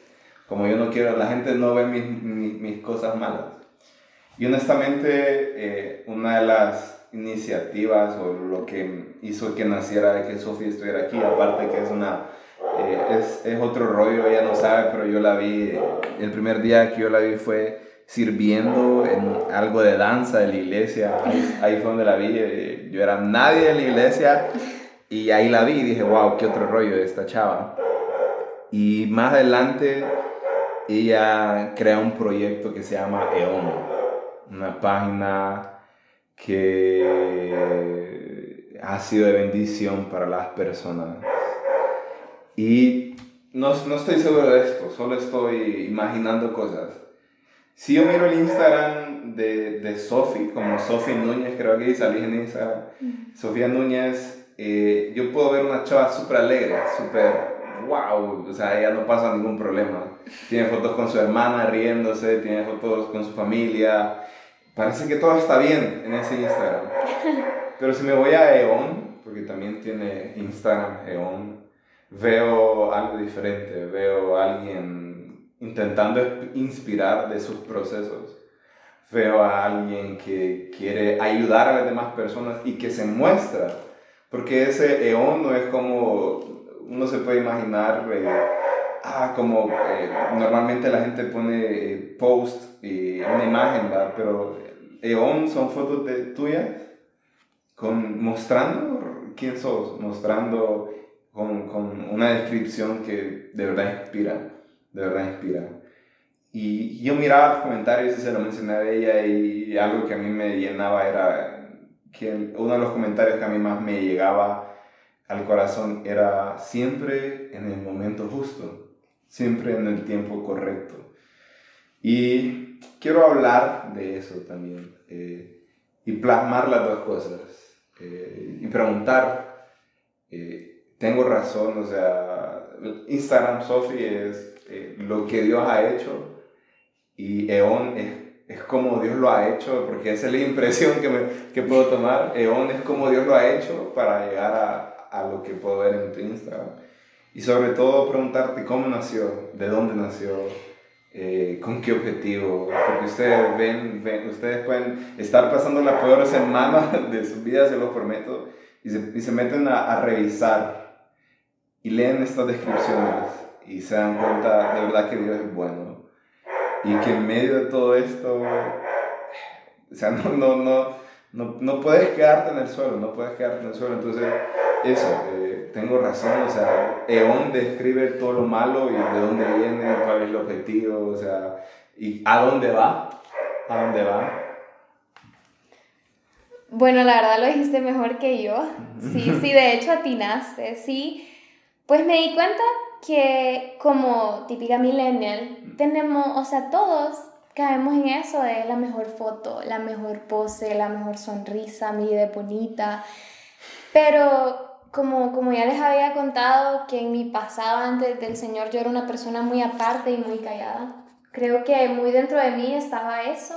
Como yo no quiero, la gente no ve mis, mis, mis cosas malas. Y honestamente, eh, una de las iniciativas o lo que hizo que naciera que Sofía estuviera aquí, aparte que es una, eh, es, es, otro rollo, ella no sabe, pero yo la vi, el primer día que yo la vi fue sirviendo en algo de danza de la iglesia, ahí, fue donde la vi, eh, yo era nadie de la iglesia y ahí la vi y dije, wow, qué otro rollo de esta chava. Y más adelante ella crea un proyecto que se llama EON, una página que ha sido de bendición para las personas. Y no, no estoy seguro de esto, solo estoy imaginando cosas. Si yo miro el Instagram de, de Sofi, como Sofi Núñez, creo que salí en Instagram, Sofía Núñez, eh, yo puedo ver una chava súper alegre, súper wow, o sea, ella no pasa ningún problema. Tiene fotos con su hermana riéndose, tiene fotos con su familia, Parece que todo está bien en ese Instagram. Pero si me voy a EON, porque también tiene Instagram Eon, veo algo diferente, veo a alguien intentando inspirar de sus procesos. Veo a alguien que quiere ayudar a las demás personas y que se muestra, porque ese Eon no es como uno se puede imaginar, eh, ah, como eh, normalmente la gente pone eh, post y una imagen, ¿verdad? pero Eon son fotos de tuyas con, mostrando quién sos, mostrando con, con, una descripción que de verdad inspira, de verdad inspira. Y yo miraba los comentarios y se lo mencioné a ella y algo que a mí me llenaba era que uno de los comentarios que a mí más me llegaba al corazón era siempre en el momento justo, siempre en el tiempo correcto. Y quiero hablar de eso también eh, y plasmar las dos cosas eh, y preguntar, eh, tengo razón, o sea, Instagram Sophie es lo que Dios ha hecho y Eon es, es, como Dios lo ha hecho, porque esa es la impresión que, me, que puedo tomar, Eon es como Dios lo ha hecho para llegar a, a lo que puedo ver en tu Instagram. Y sobre todo preguntarte cómo nació, de dónde nació, eh, con qué objetivo. Porque ustedes ven, ven, ustedes pueden estar pasando la peor semana de sus vidas, se lo prometo, y se, y se meten a, a, revisar y leen estas descripciones y se dan cuenta de verdad que Dios es bueno. Y que en medio de todo esto, o sea, no, no, no, no, no puedes quedarte en el suelo, no puedes quedarte en el suelo. Entonces, eso, eh, tengo razón, o sea, Eón describe todo lo malo y de dónde viene, cuál es el objetivo, o sea, y a dónde va, a dónde va. Bueno, la verdad lo dijiste mejor que yo. Sí, sí, de hecho atinaste, sí. Pues me di cuenta que como típica millennial, tenemos, o sea, todos caemos en eso de la mejor foto, la mejor pose, la mejor sonrisa, mi de bonita. Pero como, como ya les había contado, que en mi pasado antes del Señor yo era una persona muy aparte y muy callada. Creo que muy dentro de mí estaba eso,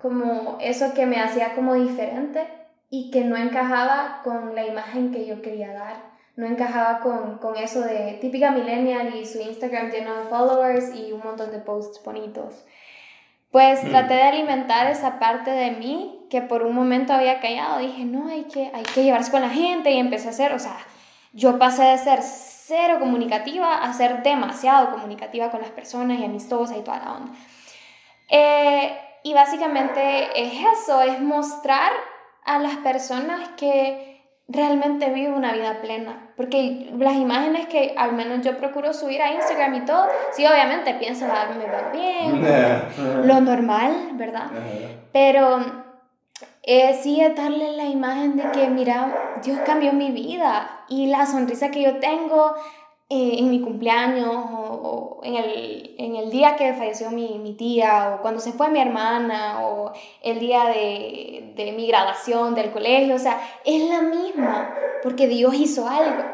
como eso que me hacía como diferente y que no encajaba con la imagen que yo quería dar. No encajaba con, con eso de típica millennial y su Instagram lleno de followers y un montón de posts bonitos. Pues mm. traté de alimentar esa parte de mí que por un momento había callado. Dije, no, hay que, hay que llevarse con la gente y empecé a hacer, o sea, yo pasé de ser cero comunicativa a ser demasiado comunicativa con las personas y amistosa y toda la onda. Eh, y básicamente es eso, es mostrar a las personas que realmente vivo una vida plena. Porque las imágenes que al menos yo procuro subir a Instagram y todo, sí, obviamente pienso, ah, me va bien, lo normal, ¿verdad? Pero eh, sí es darle la imagen de que, mira, Dios cambió mi vida y la sonrisa que yo tengo eh, en mi cumpleaños o, en, el, en, el, día que falleció mi, mi, tía o cuando se fue mi hermana o el día de, de, mi graduación del colegio, o sea, es la misma porque Dios hizo algo,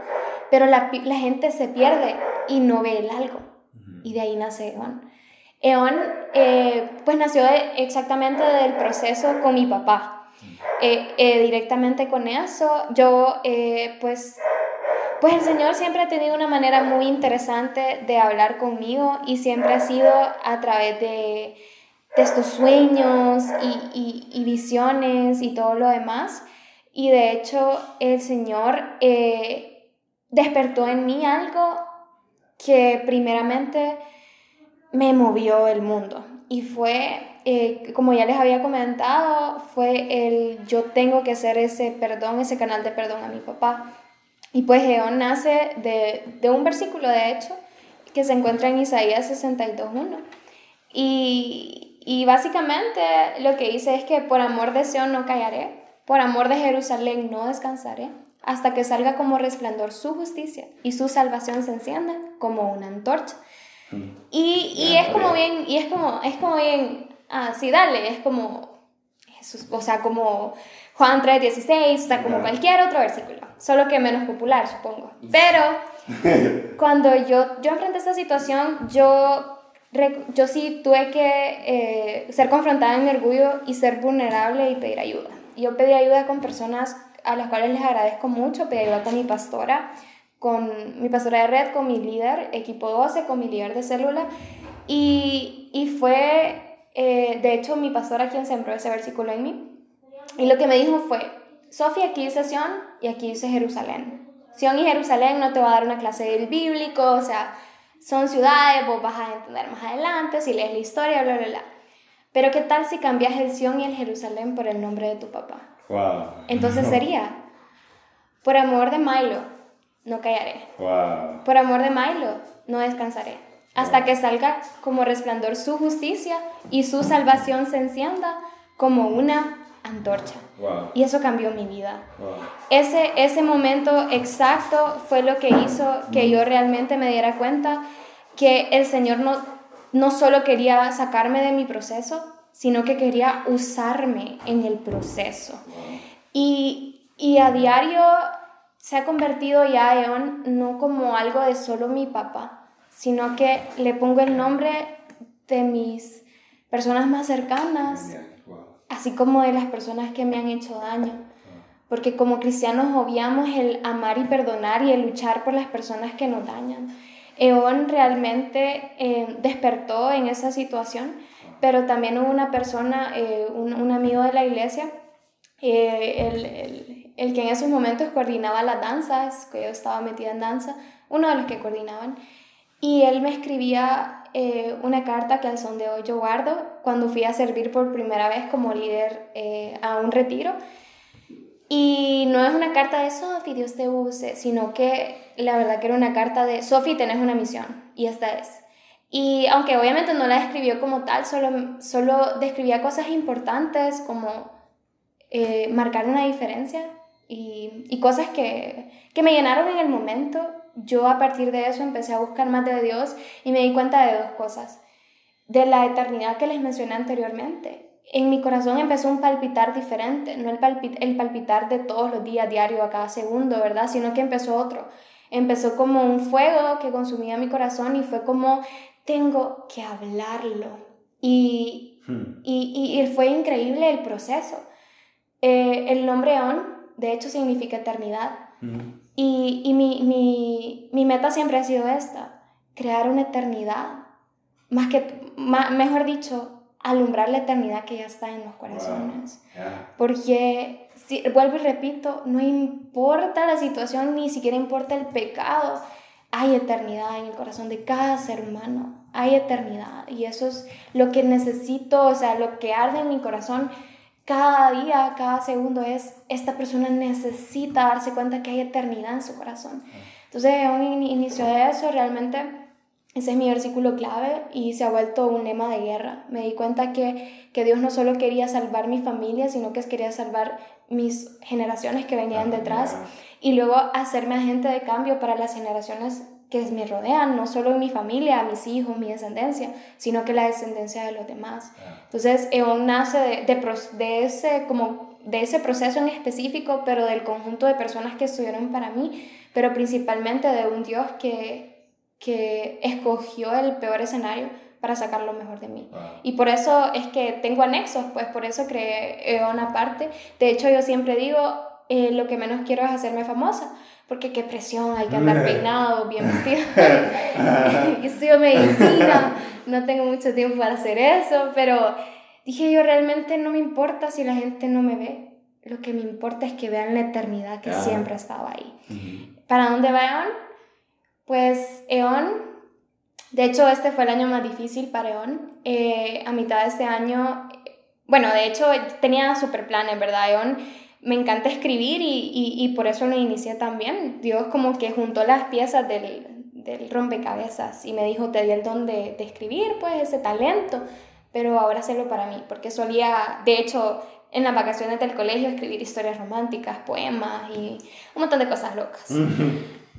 pero la, la gente se pierde y no ve el algo y de ahí nace Eon. Eon eh, pues nació exactamente del proceso con mi papá. Eh, directamente con eso, yo pues pues el Señor siempre ha tenido una manera muy interesante de hablar conmigo y siempre ha sido a través de, estos sueños y, visiones y todo lo demás. Y de hecho el Señor eh, despertó en mí algo que primeramente me movió el mundo. Y fue, eh, como ya les había comentado, fue el yo tengo que hacer ese perdón, ese canal de perdón a mi papá. Y pues Geón nace de, un versículo, de hecho, que se encuentra en Isaías 62.1. Y, y básicamente lo que dice es que por amor de Sion no callaré, por amor de Jerusalén no descansaré, hasta que salga como resplandor su justicia y su salvación se encienda como una antorcha. Mm. Y, y es como bien, y es como, es como bien, ah, sí, dale, es como, Jesús, o sea, como Juan 3.16, o sea, como cualquier otro versículo solo que menos popular, supongo. Pero cuando yo, yo enfrenté esta situación, yo, yo sí tuve que eh, ser confrontada en mi orgullo y ser vulnerable y pedir ayuda. Yo pedí ayuda con personas a las cuales les agradezco mucho, pedí ayuda con mi pastora, con mi pastora de red, con mi líder, equipo 12, con mi líder de célula, y, y fue, eh, de hecho, mi pastora quien sembró ese versículo en mí, y lo que me dijo fue, Sofía, aquí dice Sion y aquí dice Jerusalén. Sion y Jerusalén no te va a dar una clase del bíblico, o sea, son ciudades, vos vas a entender más adelante si lees la historia, bla, bla, bla. Pero ¿qué tal si cambias el Sion y el Jerusalén por el nombre de tu papá? Wow. Entonces sería, por amor de Milo, no callaré. Wow. Por amor de Milo, no descansaré. Hasta que salga como resplandor su justicia y su salvación se encienda como una antorcha. Wow. Y eso cambió mi vida. Wow. Ese, ese momento exacto fue lo que hizo que yo realmente me diera cuenta que el Señor no, no solo quería sacarme de mi proceso, sino que quería usarme en el proceso. Y, y a diario se ha convertido ya Eon no como algo de solo mi papá, sino que le pongo el nombre de mis personas más cercanas, así como de las personas que me han hecho daño. Porque como cristianos obviamos el amar y perdonar y el luchar por las personas que nos dañan. Eón realmente eh, despertó en esa situación, pero también hubo una persona, eh, un, un, amigo de la iglesia, eh, el, el, el, que en esos momentos coordinaba las danzas, que yo estaba metida en danza, uno de los que coordinaban, y él me escribía eh, una carta que al son de hoy yo guardo cuando fui a servir por primera vez como líder eh, a un retiro. Y no es una carta de Sofi, Dios te use, sino que la verdad que era una carta de Sofi, tenés una misión, y esta es. Y aunque obviamente no la escribió como tal, solo, solo describía cosas importantes como eh, marcar una diferencia y, y cosas que, que me llenaron en el momento. Yo a partir de eso empecé a buscar más de Dios y me di cuenta de dos cosas. De la eternidad que les mencioné anteriormente, en mi corazón empezó un palpitar diferente, no el, palpit el palpitar de todos los días, diario, a cada segundo, ¿verdad? Sino que empezó otro. Empezó como un fuego que consumía mi corazón y fue como, tengo que hablarlo. Y, hmm. y, y, fue increíble el proceso. Eh, el nombre On, de hecho, significa eternidad. Hmm. Y, y mi, mi, mi meta siempre ha sido esta, crear una eternidad. Más que, más, mejor dicho, alumbrar la eternidad que ya está en los corazones. Wow. Yeah. Porque, si, vuelvo y repito, no importa la situación, ni siquiera importa el pecado, hay eternidad en el corazón de cada ser humano, hay eternidad. Y eso es lo que necesito, o sea, lo que arde en mi corazón cada día, cada segundo es, esta persona necesita darse cuenta que hay eternidad en su corazón. Entonces, un inicio de eso, realmente ese es mi versículo clave y se ha vuelto un lema de guerra. Me di cuenta que, que Dios no solo quería salvar mi familia, sino que quería salvar mis generaciones que venían detrás y luego hacerme agente de cambio para las generaciones que me rodean, no solo mi familia, mis hijos, mi descendencia, sino que la descendencia de los demás. Entonces, EON nace de, de, de, ese, como de ese proceso en específico, pero del conjunto de personas que estuvieron para mí, pero principalmente de un Dios que, que escogió el peor escenario para sacar lo mejor de mí. Wow. Y por eso es que tengo anexos, pues por eso creé una parte. De hecho, yo siempre digo, eh, lo que menos quiero es hacerme famosa, porque qué presión, hay que andar peinado, bien vestido. y estudio medicina, no tengo mucho tiempo para hacer eso, pero dije yo, realmente no me importa si la gente no me ve. Lo que me importa es que vean la eternidad que ah. siempre estaba ahí. Uh -huh. ¿Para dónde vayan? Pues EON, de hecho este fue el año más difícil para EON. Eh, a mitad de este año, bueno, de hecho tenía super planes, ¿verdad? EON me encanta escribir y, y, y, por eso lo inicié también. Dios como que juntó las piezas del, del rompecabezas y me dijo, te di el don de, de escribir, pues ese talento, pero ahora hacerlo para mí, porque solía, de hecho, en las vacaciones del colegio escribir historias románticas, poemas y un montón de cosas locas.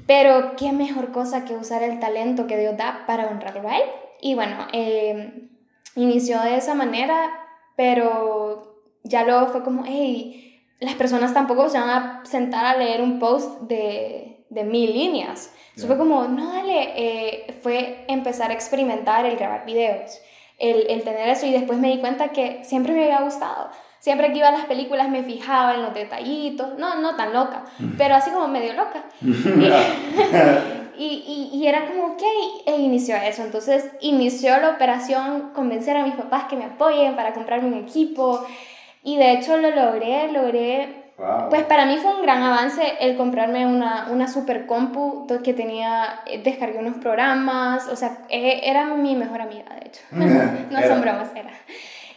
Pero qué mejor cosa que usar el talento que Dios da para honrarlo a Él. Y bueno, eh, inició de esa manera, pero ya luego fue como, hey, las personas tampoco se van a sentar a leer un post de, de mil líneas. Eso fue como, no, dale, eh, fue empezar a experimentar el grabar videos, el, el tener eso y después me di cuenta que siempre me había gustado. siempre que iba a las películas me fijaba en los detallitos, no, no tan loca, pero así como medio loca. y, y, y, era como, ok, e inició eso. Entonces inició la operación convencer a mis papás que me apoyen para comprarme un equipo. Y de hecho lo logré, logré pues para mí fue un gran avance el comprarme una, una super compu que tenía, eh, descargué unos programas, o sea, e, era mi mejor amiga, de hecho. no son bromas, era.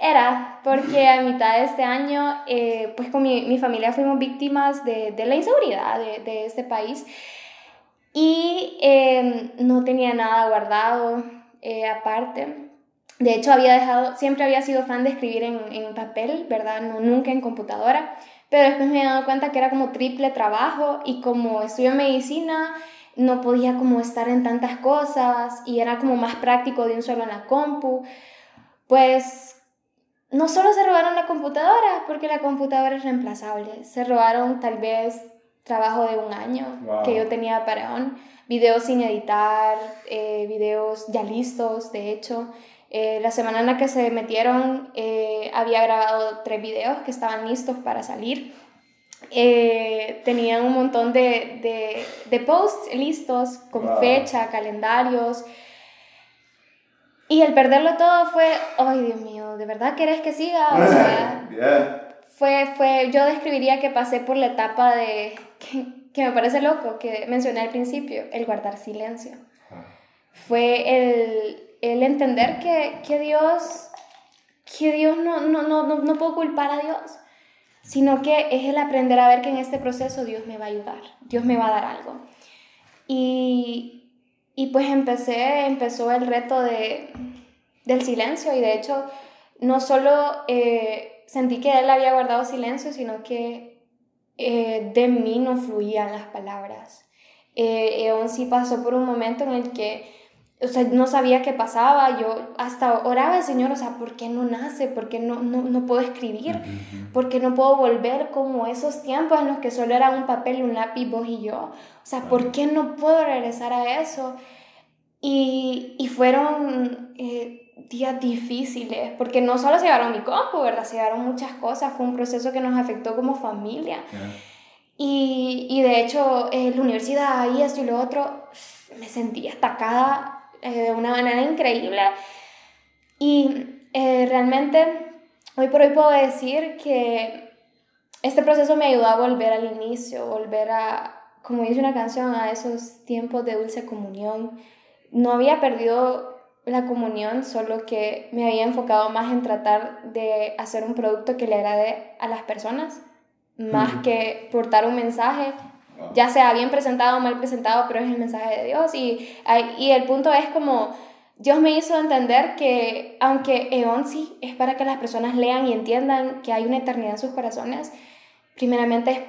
Era, porque a mitad de este año, eh, pues con mi, mi, familia fuimos víctimas de, de la inseguridad de, de, este país y em, no tenía nada guardado eh, aparte. De hecho, había dejado, siempre había sido fan de escribir en, en papel, ¿verdad? No, nunca en computadora. Pero después me he dado cuenta que era como triple trabajo y como estudio medicina, no podía como estar en tantas cosas y era como más práctico de un solo en la compu. Pues no solo se robaron la computadora, porque la computadora es reemplazable, se robaron tal vez trabajo de un año que yo tenía para on, videos sin editar, eh, videos ya listos, de hecho. Eh, la semana en la que se metieron eh, había grabado tres videos que estaban listos para salir. Eh, tenían un montón de, de, de posts listos con fecha, calendarios. Y el perderlo todo fue, ay Dios mío, ¿de verdad querés que siga? O sea, fue, fue, yo describiría que pasé por la etapa de, que, que me parece loco, que mencioné al principio, el guardar silencio. Fue el, el entender que, que Dios, que Dios no, no, no, no, puedo culpar a Dios, sino que es el aprender a ver que en este proceso Dios me va a ayudar, Dios me va a dar algo. Y, y pues empecé, empezó el reto de, del silencio y de hecho no solo eh, sentí que Él había guardado silencio, sino que eh, de mí no fluían las palabras. Eh, Eon sí pasó por un momento en el que o sea, no sabía qué pasaba, yo hasta oraba al Señor, o sea, ¿por qué no nace? ¿Por qué no, no, no puedo escribir? ¿Por qué no puedo volver como esos tiempos en los que solo era un papel, un lápiz, vos y yo? O sea, ¿por qué no puedo regresar a eso? Y, y fueron eh, días difíciles, porque no solo se llevaron mi compu, ¿verdad? Se llevaron muchas cosas, fue un proceso que nos afectó como familia. Y, y, de hecho, en eh, la universidad y esto y lo otro, me sentí atacada eh, de una manera increíble. Y eh, realmente, hoy por hoy puedo decir que este proceso me ayudó a volver al inicio, volver a, como dice una canción, a esos tiempos de dulce comunión. No había perdido la comunión, solo que me había enfocado más en tratar de hacer un producto que le agrade a las personas, más que portar un mensaje ya sea bien presentado o mal presentado, pero es el mensaje de Dios. Y, y el punto es como, Dios me hizo entender que aunque Eon sí es para que las personas lean y entiendan que hay una eternidad en sus corazones, primeramente es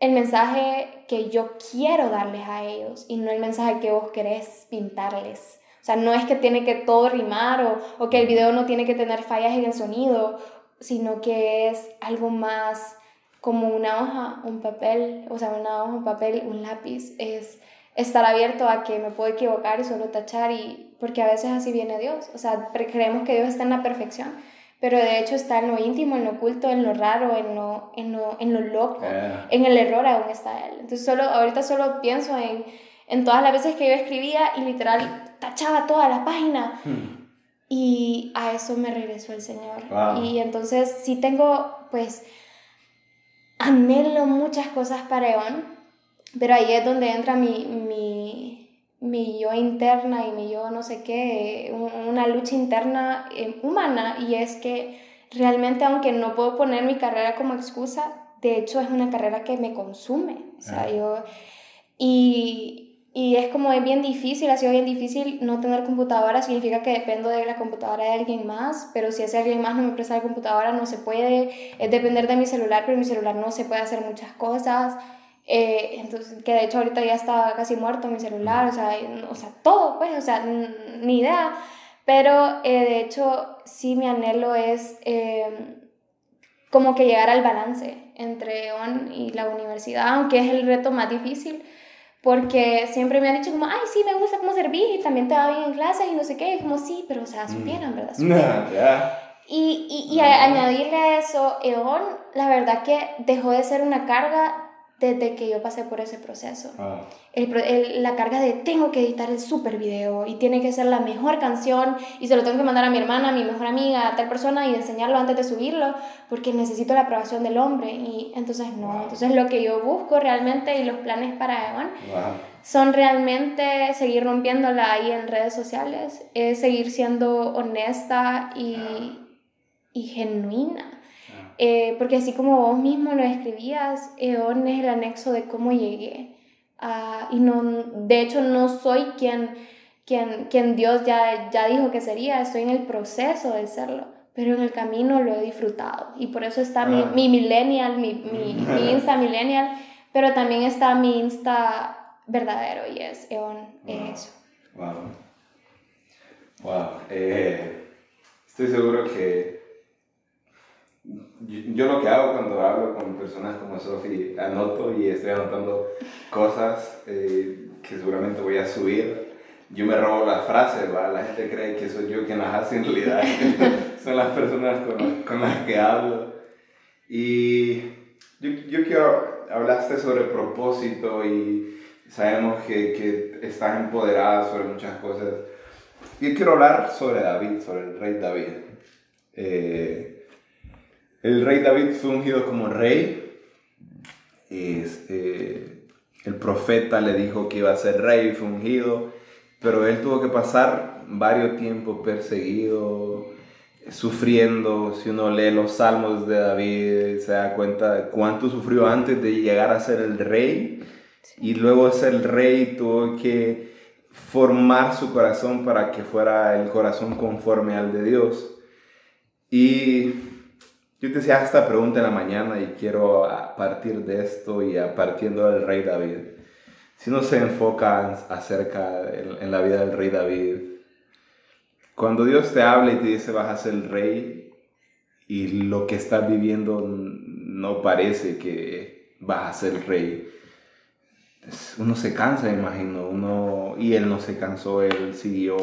el mensaje que yo quiero darles a ellos y no el mensaje que vos querés pintarles. O sea, no es que tiene que todo rimar o, o que el video no tiene que tener fallas en el sonido, sino que es algo más como una hoja, un papel, o sea, una hoja, un papel, un lápiz, es estar abierto a que me puedo equivocar y solo tachar y porque a veces así viene Dios, o sea, creemos que Dios está en la perfección, pero de hecho está en lo íntimo, en lo oculto, en lo raro, en lo, en lo, en lo loco, en el error aún está Él. Entonces solo, ahorita solo pienso en, en todas las veces que yo escribía y literal tachaba toda la página. Hmm. Y a eso me regresó el Señor. Y entonces sí tengo, pues, anhelo muchas cosas para Evan, pero ahí es donde entra mi, mi, mi yo interna y mi yo no sé qué, una lucha interna eh, humana y es que realmente aunque no puedo poner mi carrera como excusa, de hecho es una carrera que me consume, o sea, ah. yo... Y, y es como es bien difícil, ha sido bien difícil no tener computadora, significa que dependo de la computadora de alguien más, pero si ese alguien más no me presta la computadora no se puede, es depender de mi celular, pero mi celular no se puede hacer muchas cosas, eh, entonces, que de hecho ahorita ya está casi muerto mi celular, o sea, o sea todo, pues, o sea, ni idea, pero eh, de hecho sí mi anhelo es eh, como que llegar al balance entre ON y la universidad, aunque es el reto más difícil porque siempre me han dicho como, ay, sí, me gusta cómo servir y también te va bien en clases y no sé qué, y como, sí, pero, o sea, supieran, ¿verdad? Y, y, y añadirle a eso, Eon, la verdad que dejó de ser una carga desde que yo pasé por ese proceso. Ah. El, la carga de tengo que editar el super video y tiene que ser la mejor canción y se lo tengo que mandar a mi hermana, a mi mejor amiga, a tal persona y enseñarlo antes de subirlo porque necesito la aprobación del hombre. Y entonces no, entonces lo que yo busco realmente y los planes para Evan son realmente seguir rompiéndola ahí en redes sociales, es seguir siendo honesta y, y genuina eh, porque así como vos mismo lo escribías, Eon es el anexo de cómo llegué. Uh, y no, de hecho no soy quien, quien, quien Dios ya, ya dijo que sería, estoy en el proceso de serlo, pero en el camino lo he disfrutado. Y por eso está mi, ah. mi, millennial, mi, mi, mi, Insta millennial, pero también está mi Insta verdadero y es Eon, wow. eso. Wow. Wow. Eh, estoy seguro que yo, lo que hago cuando hablo con personas como Sofi, anoto y estoy anotando cosas eh, que seguramente voy a subir. Yo me robo las frases, ¿va? la gente cree que soy yo quien las hace, en realidad son las personas con, con, las que hablo. Y yo, yo quiero, hablaste sobre propósito y sabemos que, que estás empoderada sobre muchas cosas. Yo quiero hablar sobre David, sobre el rey David. Eh, el rey David fue ungido como rey. Este, el profeta le dijo que iba a ser rey, fue ungido, pero él tuvo que pasar varios tiempos perseguido, sufriendo. Si uno lee los salmos de David, se da cuenta de cuánto sufrió antes de llegar a ser el rey. Y luego de ser el rey tuvo que formar su corazón para que fuera el corazón conforme al de Dios. Y yo te hacía esta pregunta en la mañana y quiero a partir de esto y a partiendo del rey David. Si uno se enfoca acerca en, la vida del rey David, cuando Dios te habla y te dice vas a ser el rey y lo que estás viviendo no parece que vas a ser el rey, uno se cansa, imagino, uno, y él no se cansó, él siguió,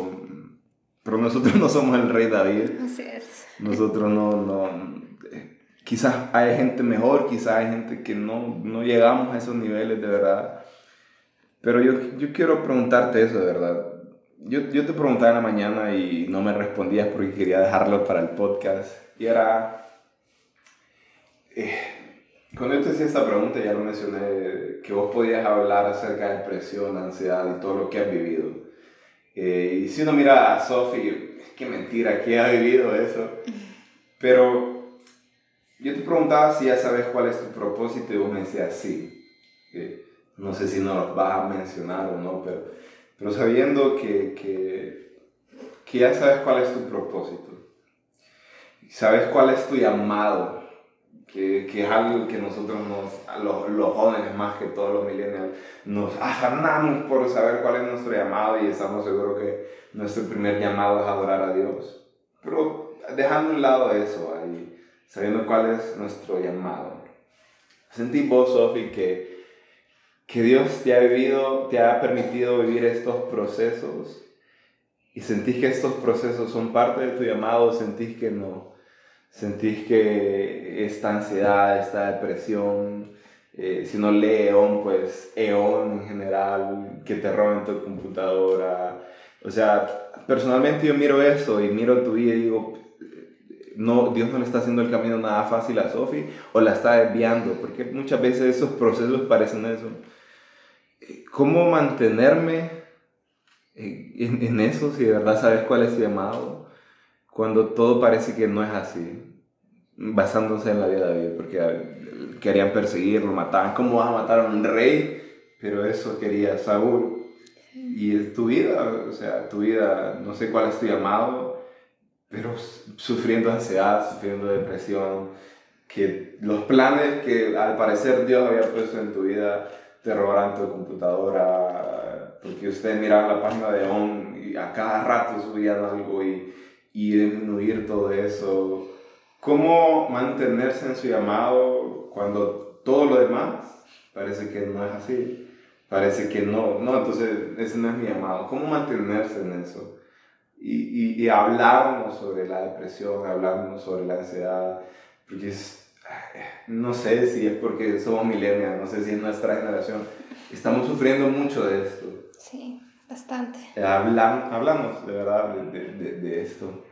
pero nosotros no somos el rey David. Así es. Nosotros no, no, quizás hay gente mejor, quizás hay gente que no, no llegamos a esos niveles de verdad. Pero yo, yo quiero preguntarte eso de verdad. Yo, yo, te preguntaba en la mañana y no me respondías porque quería dejarlo para el podcast. Y era... Eh, cuando yo te hacía esta pregunta ya lo mencioné, que vos podías hablar acerca de depresión, ansiedad y todo lo que has vivido. Eh, y si uno mira a Sophie, qué mentira, que ha vivido eso. Pero yo te preguntaba si ya sabes cuál es tu propósito y vos me decías sí. no sé si nos vas a mencionar o no, pero, pero sabiendo que, que, que ya sabes cuál es tu propósito, sabes cuál es tu llamado, que, que, es algo que nosotros, nos, los, los, jóvenes más que todos los millennials, nos afanamos por saber cuál es nuestro llamado y estamos seguros que nuestro primer llamado es adorar a Dios. Pero dejando un lado eso, ahí sabiendo cuál es nuestro llamado. Sentí vos, Sofi, que, que Dios te ha vivido, te ha permitido vivir estos procesos y sentís que estos procesos son parte de tu llamado, sentís que no, sentís que esta ansiedad, esta depresión, eh, si no lee EON, pues EON en general, que te roben tu computadora. O sea, personalmente yo miro eso y miro tu vida y digo, no, Dios no le está haciendo el camino nada fácil a Sofi o la está desviando, porque muchas veces esos procesos parecen eso. ¿Cómo mantenerme en, en eso si de verdad sabes cuál es tu llamado? Cuando todo parece que no es así, basándose en la vida de David, porque querían perseguirlo, mataban. ¿Cómo vas a matar a un rey? Pero eso quería Saúl. Y es tu vida, o sea, tu vida, no sé cuál es tu llamado, pero sufriendo ansiedad, sufriendo depresión, que los planes que al parecer Dios había puesto en tu vida te robarán tu computadora, porque usted miraba la página de ON y a cada rato subían algo y, y disminuir todo eso. ¿Cómo mantenerse en su llamado cuando todo lo demás parece que no es así? Parece que no, no, entonces ese no es mi llamado. ¿Cómo mantenerse en eso? Y, y, hablarnos sobre la depresión, hablarnos sobre la ansiedad, porque es, no sé si es porque somos millennials, no sé si es nuestra generación, estamos sufriendo mucho de esto. Sí, bastante. Hablamos de verdad de, de, de esto.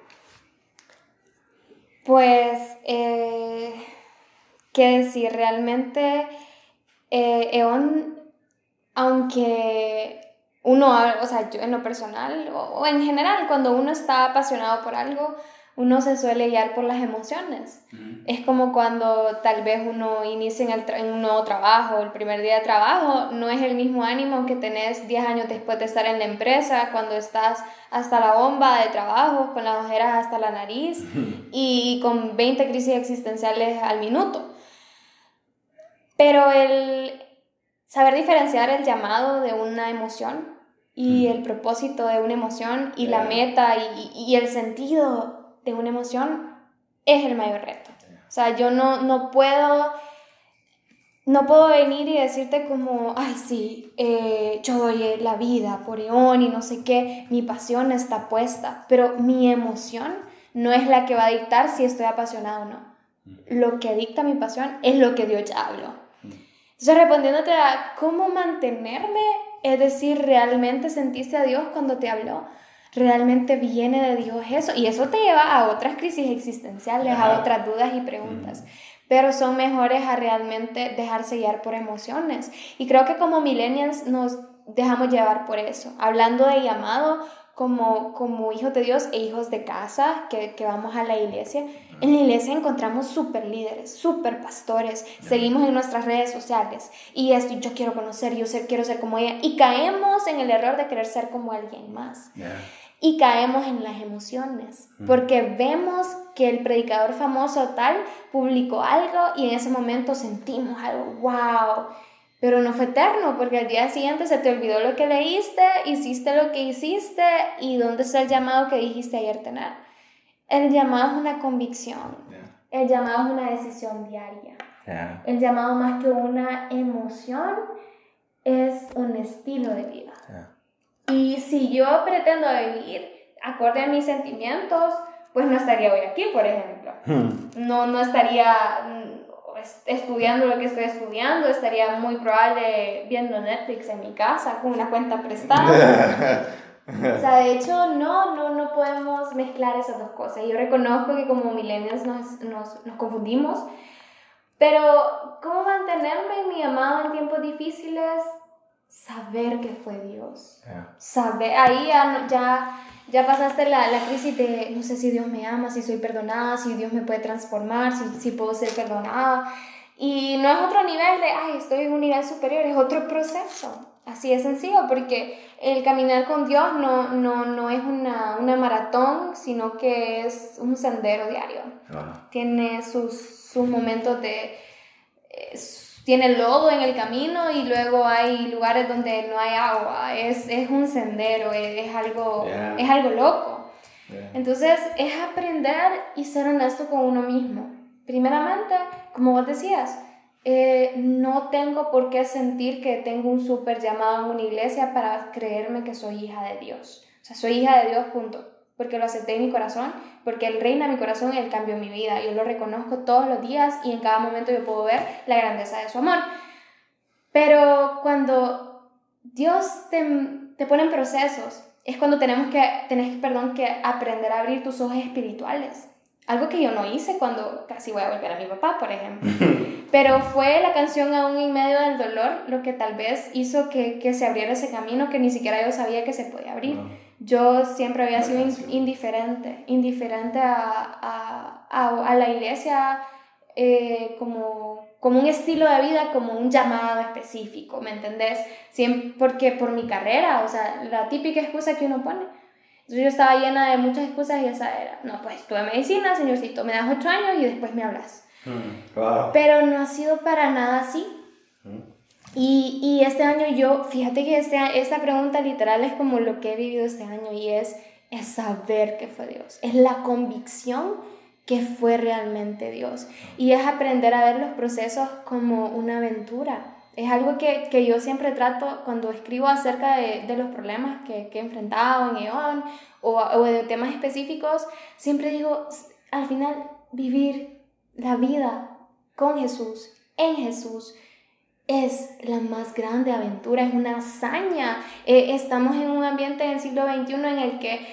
Pues, eh, qué decir, realmente, eh, Eon, aunque uno, o sea, yo en lo personal o, en general, cuando uno está apasionado por algo, uno se suele guiar por las emociones. Es como cuando tal vez uno inicia en, en, un nuevo trabajo, el primer día de trabajo, no es el mismo ánimo que tenés 10 años después de estar en la empresa, cuando estás hasta la bomba de trabajo, con las ojeras hasta la nariz y con 20 crisis existenciales al minuto. Pero el saber diferenciar el llamado de una emoción y el propósito de una emoción y la meta y, y, el sentido de una emoción es el mayor reto. O sea, yo no, no puedo... No puedo venir y decirte como, ay, sí, eh, yo doy la vida por Eón y no sé qué, mi pasión está puesta, pero mi emoción no es la que va a dictar si estoy apasionado o no. Lo que dicta mi pasión es lo que Dios ya habló. Entonces, respondiéndote a cómo mantenerme, es decir, ¿realmente sentiste a Dios cuando te habló? ¿Realmente viene de Dios eso? Y eso te lleva a otras crisis existenciales, a otras dudas y preguntas. Pero son mejores a realmente dejarse guiar por emociones. Y creo que como millennials nos dejamos llevar por eso. Hablando de llamado, como, como hijos de Dios e hijos de casa, que, que vamos a la iglesia, en la iglesia encontramos super líderes, super pastores, seguimos en nuestras redes sociales. Y esto, yo quiero conocer, yo sé, quiero ser como ella, y caemos en el error de querer ser como alguien más. Y caemos en las emociones, porque vemos que el predicador famoso tal publicó algo y en ese momento sentimos algo, wow, pero no fue eterno, porque al día siguiente se te olvidó lo que leíste, hiciste lo que hiciste y dónde está el llamado que dijiste ayer tener. El llamado es una convicción, el llamado es una decisión diaria. El llamado más que una emoción es un estilo de vida. Y si yo pretendo vivir acorde a mis sentimientos, pues no estaría hoy aquí, por ejemplo. Hmm. No, no estaría estudiando lo que estoy estudiando, estaría muy probable viendo Netflix en mi casa con una cuenta prestada. o sea, de hecho, no, no, no podemos mezclar esas dos cosas. Yo reconozco que como millennials nos, nos, nos confundimos, pero ¿cómo mantenerme en mi amado en tiempos difíciles? Saber que fue Dios. Saber, ahí ya, ya ya pasaste la, la, crisis de no sé si Dios me ama, si soy perdonada, si Dios me puede transformar, si, si puedo ser perdonada. Y no es otro nivel de, ay, estoy en un nivel superior, es otro proceso. Así de sencillo, porque el caminar con Dios no, no, no es una, una, maratón, sino que es un sendero diario. Tiene sus, sus momentos de... Eh, tiene lodo en el camino y luego hay lugares donde no hay agua. Es, es un sendero, es, algo, es algo loco. Entonces es aprender y ser honesto con uno mismo. Primeramente, como vos decías, eh, no tengo por qué sentir que tengo un súper llamado en una iglesia para creerme que soy hija de Dios. O sea, soy hija de Dios, punto porque lo acepté en mi corazón, porque Él reina en mi corazón Él cambió mi vida. Yo lo reconozco todos los días y en cada momento yo puedo ver la grandeza de su amor. Pero cuando Dios te, te pone en procesos, es cuando tenemos que, tenés, perdón, que aprender a abrir tus ojos espirituales. Algo que yo no hice cuando casi voy a volver a mi papá, por ejemplo. Pero fue la canción Aún en medio del dolor lo que tal vez hizo que, que se abriera ese camino que ni siquiera yo sabía que se podía abrir yo siempre había sido indiferente, indiferente a, a, a, la iglesia eh, como, como un estilo de vida, como un llamado específico, ¿me entendés? Siempre, porque por mi carrera, o sea, la típica excusa que uno pone. Entonces yo estaba llena de muchas excusas y esa era, no, pues estuve medicina, señorcito, me das ocho años y después me hablas. Hmm, Pero no ha sido para nada así. Hmm. Y, y, este año yo, fíjate que este, esta pregunta literal es como lo que he vivido este año y es, es saber que fue Dios, es la convicción que fue realmente Dios. Y es aprender a ver los procesos como una aventura, Es algo que, que yo siempre trato cuando escribo acerca de, de los problemas que, que, he enfrentado en EON o, o de temas específicos, siempre digo, al final, vivir la vida con Jesús, en Jesús, es la más grande aventura, es una hazaña. Eh, estamos en un ambiente del siglo XXI en el que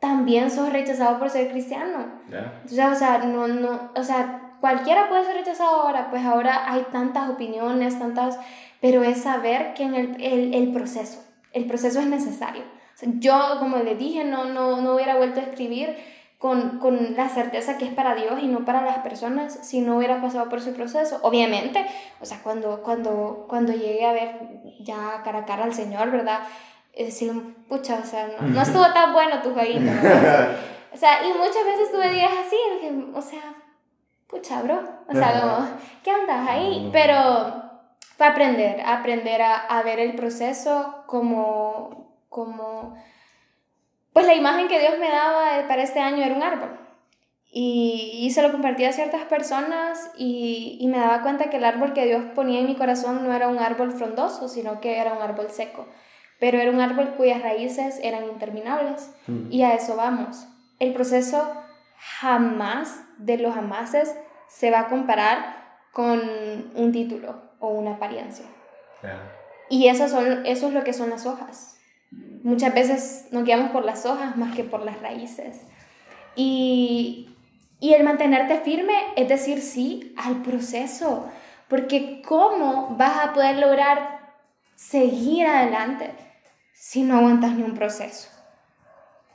también sos rechazado por ser cristiano. o sea, no, no, o sea, cualquiera puede ser rechazado ahora, pues ahora hay tantas opiniones, tantas, pero es saber que en el, el, el proceso, el proceso es necesario. yo, como le dije, no, no, no hubiera vuelto a escribir con, con, la certeza que es para Dios y no para las personas si no hubiera pasado por su proceso. Obviamente, o sea, cuando, cuando, cuando llegué a ver ya cara a cara al Señor, ¿verdad? Decir, pucha, o sea, no, estuvo tan bueno tu jueguito. o sea, y muchas veces tuve días así, o sea, pucha, bro. O sea, como, ¿qué andas ahí? Pero fue aprender, aprender a, a ver el proceso como, como pues la imagen que Dios me daba para este año era un árbol. Y, y se lo compartía a ciertas personas y, y, me daba cuenta que el árbol que Dios ponía en mi corazón no era un árbol frondoso, sino que era un árbol seco. Pero era un árbol cuyas raíces eran interminables. Mm. Y a eso vamos. El proceso jamás de los amases se va a comparar con un título o una apariencia. Y eso, son, eso es lo que son las hojas muchas veces nos guiamos por las hojas más que por las raíces. Y, y el mantenerte firme es decir sí al proceso, porque ¿cómo vas a poder lograr seguir adelante si no aguantas ni un proceso?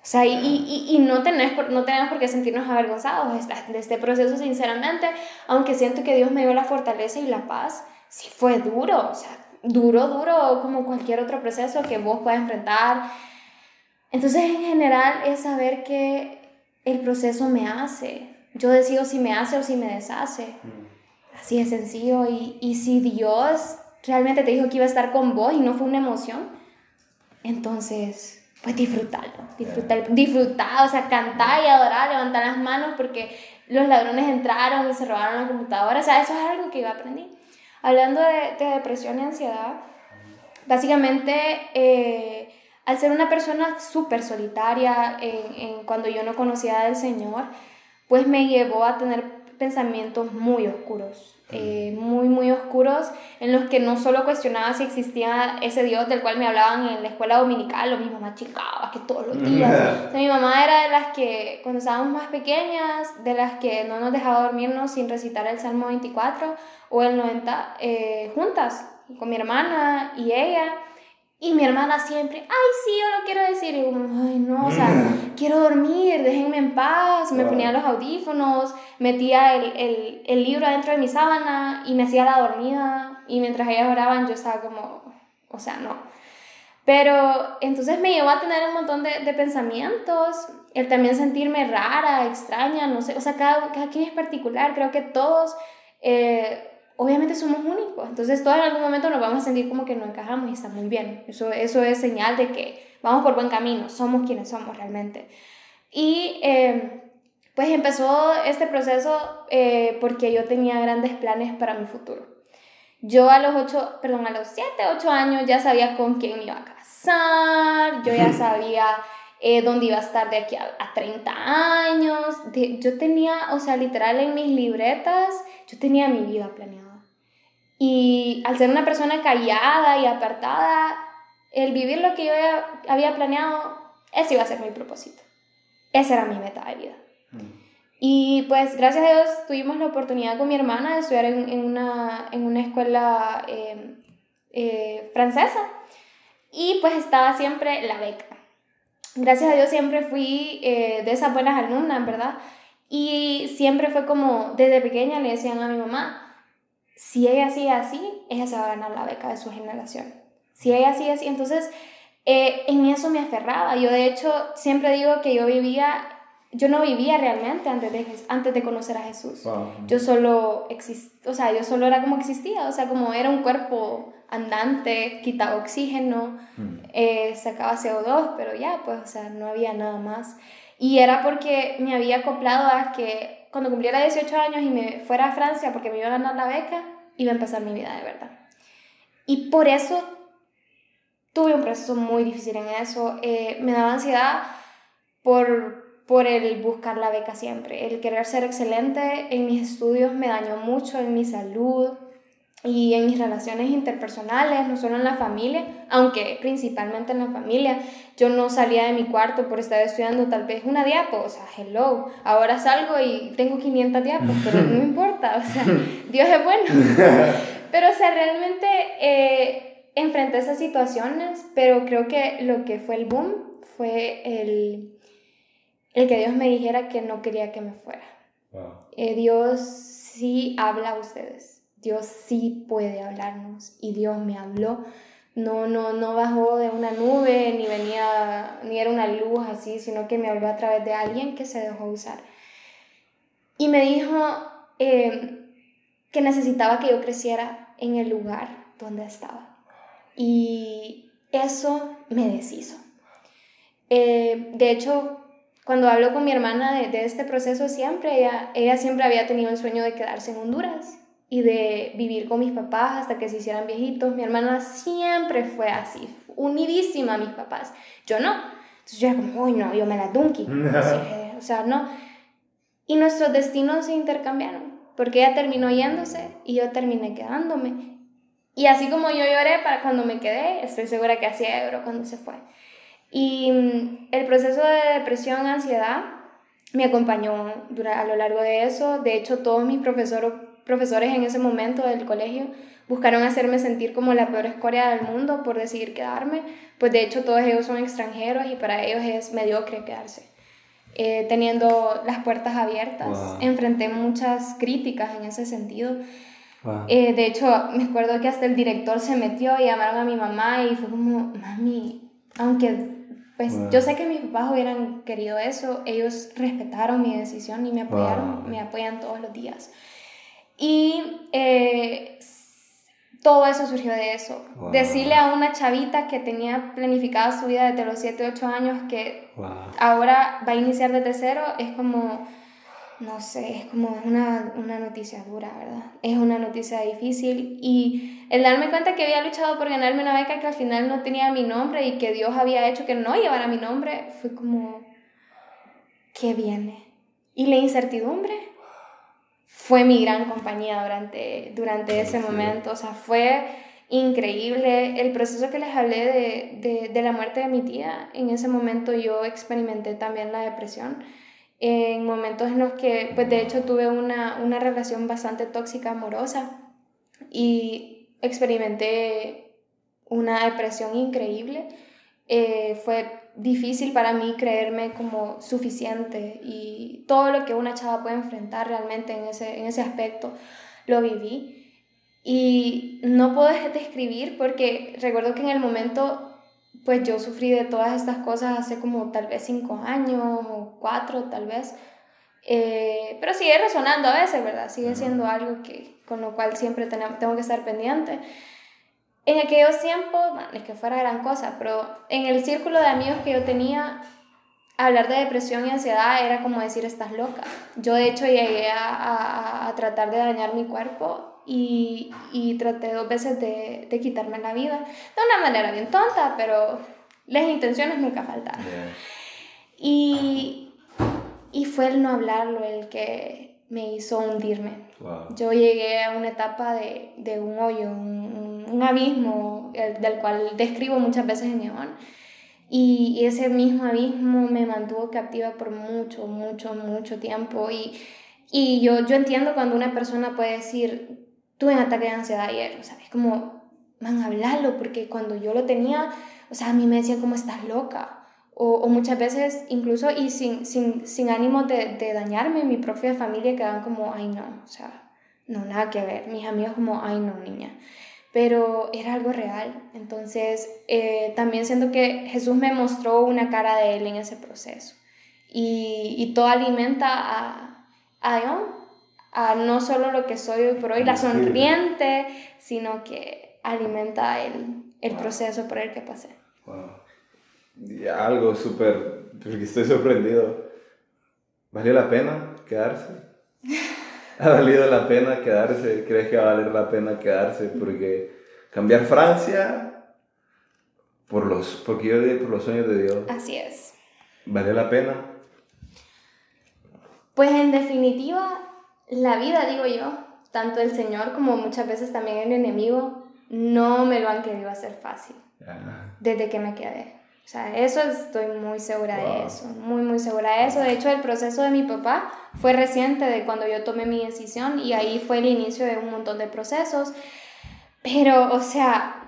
O sea, y, y, y, no, tenés por, no tenemos por qué sentirnos avergonzados de este proceso, sinceramente, aunque siento que Dios me dio la fortaleza y la paz, sí fue duro, o sea, duro, duro, como cualquier otro proceso que vos puedas enfrentar. Entonces, en general, es saber que el proceso me hace. Yo decido si me hace o si me deshace. Mm. Así de sencillo. Y, y si Dios realmente te dijo que iba a estar con vos y no fue una emoción, entonces, pues disfrutarlo. Disfrutar, disfrutar, o sea, cantar y adorar, levantar las manos porque los ladrones entraron y se robaron la computadora. O sea, eso es algo que yo aprendí. Hablando de, depresión y ansiedad, básicamente eh, al ser una persona súper solitaria en, cuando yo no conocía del Señor, pues me llevó a tener pensamientos muy oscuros, eh, muy, muy oscuros, en los que no solo cuestionaba si existía ese Dios del cual me hablaban en la escuela dominical, o mi mamá chicaba, que todos los días. mi mamá era de las que, cuando estábamos más pequeñas, de las que no nos dejaba dormirnos sin recitar el Salmo 24 o el 90 eh, juntas, con mi hermana y ella. Y mi hermana siempre, ay, sí, yo lo quiero decir. Y como, ay, no, o sea, quiero dormir, déjenme en paz. Me ponía los audífonos, metía el, el, el, libro adentro de mi sábana y me hacía la dormida. Y mientras ellas oraban, yo estaba como, o sea, no. Pero entonces me llevó a tener un montón de, de pensamientos, el también sentirme rara, extraña, no sé, o sea, cada, cada quien es particular. Creo que todos eh, obviamente somos únicos. Entonces, todos en algún momento nos vamos a sentir como que no encajamos y está muy bien. Eso, eso es señal de que vamos por buen camino, somos quienes somos realmente. Y eh, pues empezó este proceso eh, porque yo tenía grandes planes para mi futuro. Yo a los 8, perdón, a los 7, 8 años ya sabía con quién me iba a casar, yo ya sabía eh, dónde iba a estar de aquí a, a 30 años. yo tenía, o sea, literal en mis libretas, yo tenía mi vida planeada. Y al ser una persona callada y apartada, el vivir lo que yo había planeado, ese iba a ser mi propósito. Esa era mi meta de vida. Y pues gracias a Dios tuvimos la oportunidad con mi hermana de estudiar en, en, una, en una, escuela eh, eh, francesa y pues estaba siempre la beca. Gracias a Dios siempre fui eh, de esas buenas alumnas, ¿verdad? Y siempre fue como, desde pequeña le decían a mi mamá, si ella sigue así, ella se va a ganar la beca de su generación. Si ella sigue así, entonces eh, en eso me aferraba. Yo de hecho siempre digo que yo vivía, yo no vivía realmente antes de, antes de conocer a Jesús. Yo solo existía, o sea, yo solo era como existía, o sea, como era un cuerpo andante, quitaba oxígeno, mm. eh, sacaba CO2, pero ya, pues, o sea, no había nada más. Y era porque me había acoplado a que cuando cumpliera 18 años y me fuera a Francia porque me iba a ganar la beca, iba a empezar mi vida de verdad. y por eso tuve un proceso muy difícil en eso. Eh, me daba ansiedad por, por el buscar la beca siempre. El querer ser excelente en mis estudios me dañó mucho en mi salud y en mis relaciones interpersonales, no solo en la familia, aunque principalmente en la familia. Yo no salía de mi cuarto por estar estudiando tal vez una diapo, o sea, hello, ahora salgo y tengo 500 diapos, pero no me importa, o sea, Dios es bueno. Pero, o sea, realmente eh, enfrenté esas situaciones, pero creo que lo que fue el boom fue el, el que Dios me dijera que no quería que me fuera. Eh, Dios sí habla a ustedes Dios sí puede hablarnos y Dios me habló. No, no, no bajó de una nube, ni venía, ni era una luz así, sino que me habló a través de alguien que se dejó usar. Y me dijo em, que necesitaba que yo creciera en el lugar donde estaba. Y eso me deshizo. Eh, de hecho, cuando hablo con mi hermana de, de, este proceso, siempre, ella, ella siempre había tenido el sueño de quedarse en Honduras y de vivir con mis papás hasta que se hicieran viejitos. Mi hermana siempre fue así, unidísima a mis papás. Yo no. Entonces yo era como, uy, no, yo me la dunky. o sea, no. Y nuestros destinos se intercambiaron, porque ella terminó yéndose y yo terminé quedándome. Y así como yo lloré para cuando me quedé, estoy segura que hacía euro cuando se fue. Y mm, el proceso de depresión, ansiedad, me acompañó a lo largo de eso. De hecho, todos mis profesores profesores en ese momento del colegio buscaron hacerme sentir como la peor escoria del mundo por decidir quedarme, pues de hecho todos ellos son extranjeros y para ellos es mediocre quedarse. Eh, teniendo las puertas abiertas, enfrenté muchas críticas en ese sentido. Eh, de hecho, me acuerdo que hasta el director se metió y llamaron a mi mamá y fue como, mami, aunque pues yo sé que mis papás hubieran querido eso, ellos respetaron mi decisión y me apoyaron, me apoyan todos los días. Y eh, todo eso surgió de eso. Decirle a una chavita que tenía planificada su vida desde los 7, 8 años que ahora va a iniciar desde cero es como, no sé, es como una, una noticia dura, ¿verdad? Es una noticia difícil y el darme cuenta que había luchado por ganarme una beca que al final no tenía mi nombre y que Dios había hecho que no llevara mi nombre, fue como, ¿qué viene? Y la incertidumbre fue mi gran compañía durante, durante ese momento. O sea, fue increíble. El proceso que les hablé de, de, de, la muerte de mi tía, en ese momento yo experimenté también la depresión. En momentos en los que, pues de hecho, tuve una, una relación bastante tóxica, amorosa, y experimenté una depresión increíble. Eh, fue difícil para mí creerme como suficiente y todo lo que una chava puede enfrentar realmente en ese, en ese aspecto lo viví. Y no puedo describir porque recuerdo que en el momento, pues yo sufrí de todas estas cosas hace como tal vez cinco años o cuatro tal vez. Eh, pero sigue resonando a veces, ¿verdad? Sigue siendo algo que, con lo cual siempre tengo que estar pendiente. En aquellos tiempos, bueno, es que fuera gran cosa, pero en el círculo de amigos que yo tenía, hablar de depresión y ansiedad era como decir estás loca. Yo de hecho llegué a, a, tratar de dañar mi cuerpo y, y traté dos veces de, de, quitarme la vida. De una manera bien tonta, pero las intenciones nunca faltaron. Y, y fue el no hablarlo el que me hizo hundirme. Yo llegué a una etapa de, de un hoyo, un, un abismo del cual describo muchas veces en Neón. Y, ese mismo abismo me mantuvo captiva por mucho, mucho, mucho tiempo. Y, y yo, yo entiendo cuando una persona puede decir, tuve un ataque de ansiedad ayer, o sea, es como, van a hablarlo, porque cuando yo lo tenía, o sea, a mí me decían como estás loca. O, o, muchas veces incluso y sin, sin, sin ánimo de, de, dañarme, mi propia familia quedaban como, ay no, o sea, no, nada que ver. Mis amigos como, ay no, niña pero era algo real. Entonces, eh, también siento que Jesús me mostró una cara de Él en ese proceso. Y, y todo alimenta a, a, a no solo lo que soy hoy por hoy, la sonriente, sino que alimenta el, el proceso por el que pasé. Wow. algo súper, porque estoy sorprendido. ¿Valió la pena quedarse? ¿Ha valido la pena quedarse? ¿Crees que va a valer la pena quedarse? Porque cambiar Francia por los, porque yo, por los sueños de Dios. Así es. ¿Vale la pena? Pues en definitiva, la vida, digo yo, tanto el Señor como muchas veces también el enemigo, no me lo han querido hacer fácil. Desde que me quedé. O sea, eso estoy muy segura de eso, muy, muy segura de eso. De hecho, el proceso de mi papá fue reciente de cuando yo tomé mi decisión y ahí fue el inicio de un montón de procesos. Pero, o sea,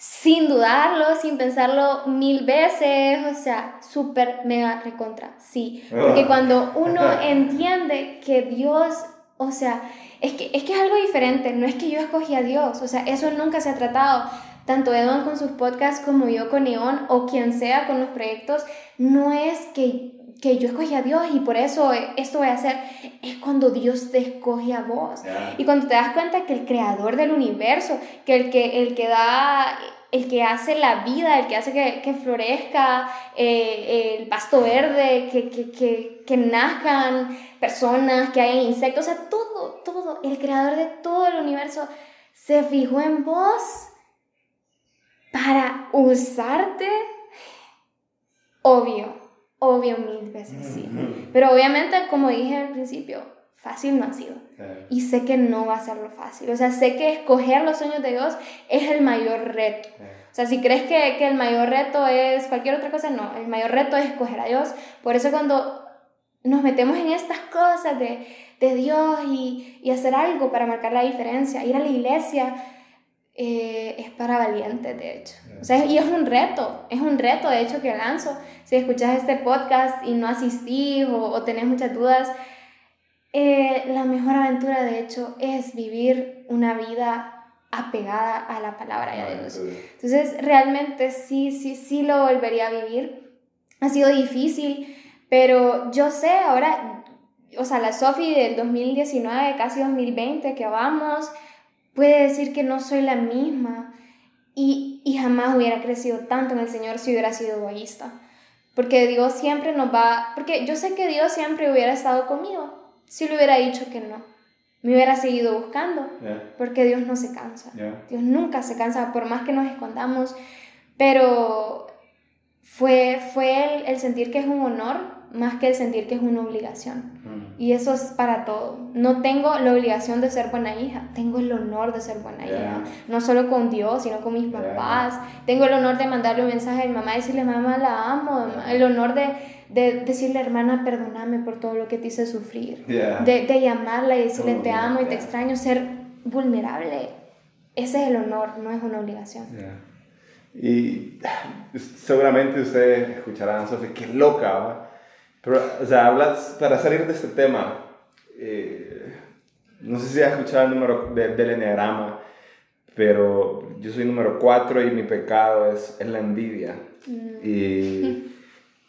sin dudarlo, sin pensarlo mil veces, o sea, súper mega recontra, sí. Porque cuando uno entiende que Dios, o sea, es que, es que es algo diferente, no es que yo escogí a Dios, o sea, eso nunca se ha tratado tanto Edon con sus podcasts como yo con Neon o quien sea con los proyectos, no es que, que yo escogí a Dios y por eso esto voy a hacer, es cuando Dios te escoge a vos. Y cuando te das cuenta que el creador del universo, que el que, el que da el que hace la vida, el que hace que, que florezca eh, el pasto verde, que, que, que, que, nazcan personas, que haya insectos, o sea, todo, todo, el creador de todo el universo se fijó en vos para usarte, obvio, obvio mil veces sí. Pero obviamente, como dije al principio, fácil no ha sido. Y sé que no va a ser lo fácil. O sea, sé que escoger los sueños de Dios es el mayor reto. O sea, si crees que, que, el mayor reto es cualquier otra cosa, no. El mayor reto es escoger a Dios. Por eso cuando nos metemos en estas cosas de, de Dios y, y hacer algo para marcar la diferencia, ir a la iglesia, eh, es para valientes, de hecho. O sea, y es un reto, es un reto, de hecho, que lanzo. Si escuchas este podcast y no asistís o, o tenés muchas dudas, eh, la mejor aventura, de hecho, es vivir una vida apegada a la palabra de Dios. Entonces, realmente sí, sí, sí lo volvería a vivir. Ha sido difícil, pero yo sé ahora, o sea, la Sofi del 2019, casi 2020, que vamos puede decir que no soy la misma y, y jamás hubiera crecido tanto en el Señor si hubiera sido egoísta. Porque Dios siempre nos va, porque yo sé que Dios siempre hubiera estado conmigo si le hubiera dicho que no. Me hubiera seguido buscando, porque Dios no se cansa. Dios nunca se cansa, por más que nos escondamos. Pero fue, fue el, el sentir que es un honor más que el sentir que es una obligación. Mm. Y eso es para todo. No tengo la obligación de ser buena hija, tengo el honor de ser buena hija. No solo con Dios, sino con mis papás. Tengo el honor de mandarle un mensaje a mi mamá y decirle, mamá, la amo. El honor de, de, decirle, hermana, perdóname por todo lo que te hice sufrir. De, de, llamarla y decirle, te amo y te extraño, ser vulnerable. Ese es el honor, no es una obligación. Y seguramente ustedes escucharán, Sofía, qué loca, ¿va? Pero, o sea, hablas, para salir de este tema, eh, no sé si has escuchado el número del enneagrama, pero yo soy número 4 y mi pecado es, es la envidia. Mm. Y,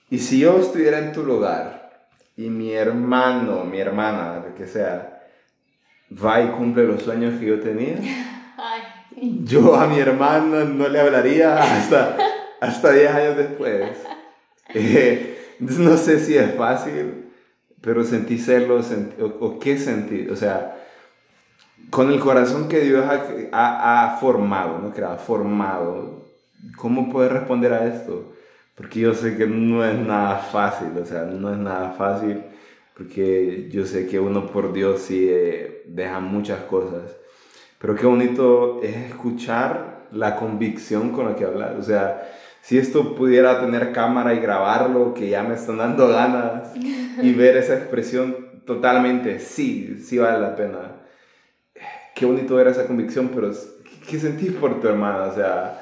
y si yo estuviera en tu lugar y mi hermano, mi hermana, que sea, va y cumple los sueños que yo tenía, yo a mi hermana no le hablaría hasta, hasta 10 años después. Eh, no sé si es fácil, pero sentí celos o, qué sentí. O sea, con el corazón que Dios ha, ha, formado, ¿no? Ha formado, ¿cómo puedes responder a esto? Porque yo sé que no es nada fácil, o sea, no es nada fácil, porque yo sé que uno por Dios sí eh, deja muchas cosas. Pero qué bonito es escuchar la convicción con la que hablas. O sea, si esto pudiera tener cámara y grabarlo, que ya me están dando ganas, y ver esa expresión totalmente, sí, sí vale la pena. Qué bonito era esa convicción, pero ¿qué sentís por tu hermana? O sea,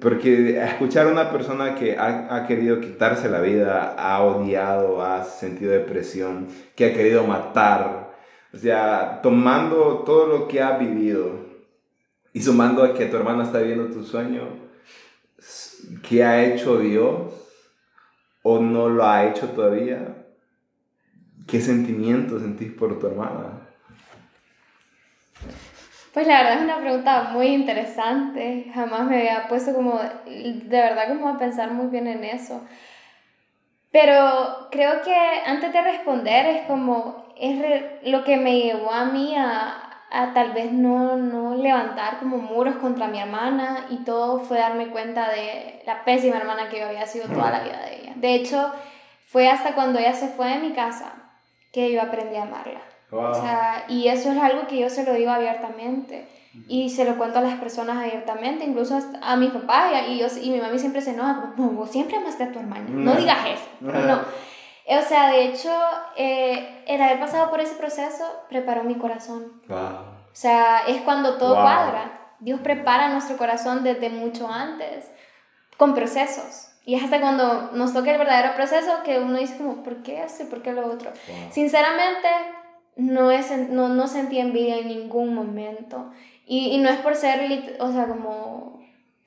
porque escuchar a una persona que ha, ha, querido quitarse la vida, ha odiado, ha sentido depresión, que ha querido matar, o sea, tomando todo lo que ha vivido y sumando a que tu hermana está viviendo tu sueño, ¿Qué ha hecho Dios o no lo ha hecho todavía? ¿Qué sentimiento sentís por tu hermana? Pues la verdad es una pregunta muy interesante. Jamás me había puesto como, de verdad como a pensar muy bien en eso. Pero creo que antes de responder es como, es lo que me llevó a mí a, a tal vez no, no levantar como muros contra mi hermana y todo fue darme cuenta de la pésima hermana que yo había sido toda la vida de ella. De hecho, fue hasta cuando ella se fue de mi casa que yo aprendí a amarla. O sea, y eso es algo que yo se lo digo abiertamente y se lo cuento a las personas abiertamente, incluso a mi papá y, yo, y mi mami siempre se enoja, como, no, vos siempre amaste a tu hermana, no digas eso, no. O sea, de hecho, eh, el haber pasado por ese proceso preparó mi corazón. Wow. O sea, es cuando todo cuadra. Dios prepara nuestro corazón desde mucho antes, con procesos. Y es hasta cuando nos toca el verdadero proceso que uno dice como, ¿por qué esto y por qué lo otro? Sinceramente, no, es, no, no sentí envidia en ningún momento. Y, y, no es por ser, o sea, como,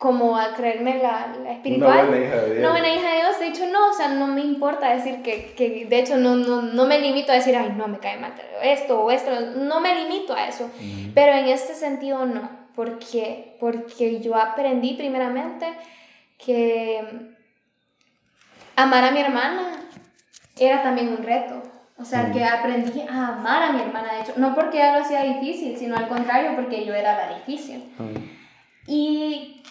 como a creerme la, la espiritual. No, buena hija de Dios. No, buena hija de Dios. De hecho, no, o sea, no me importa decir que, que de hecho, no, no, no me limito a decir, ay, no, me cae mal esto o esto. No me limito a eso. Pero en este sentido, no. ¿Por qué? Porque yo aprendí primeramente que amar a mi hermana era también un reto. O sea, que aprendí a amar a mi hermana, de hecho, no porque ella lo hacía difícil, sino al contrario, porque yo era la difícil. Y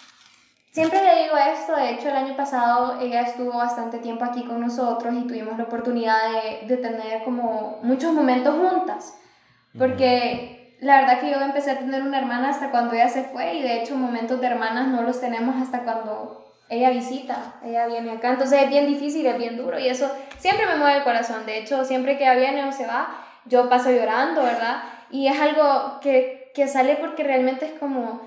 siempre le digo esto, de hecho el año pasado ella estuvo bastante tiempo aquí con nosotros y tuvimos la oportunidad de, de tener como muchos momentos juntas, porque la verdad que yo empecé a tener una hermana hasta cuando ella se fue y de hecho momentos de hermanas no los tenemos hasta cuando ella visita, ella viene acá, entonces es bien difícil, es bien duro y eso siempre me mueve el corazón, de hecho siempre que ella viene o se va, yo paso llorando, ¿verdad? Y es algo que, que sale porque realmente es como,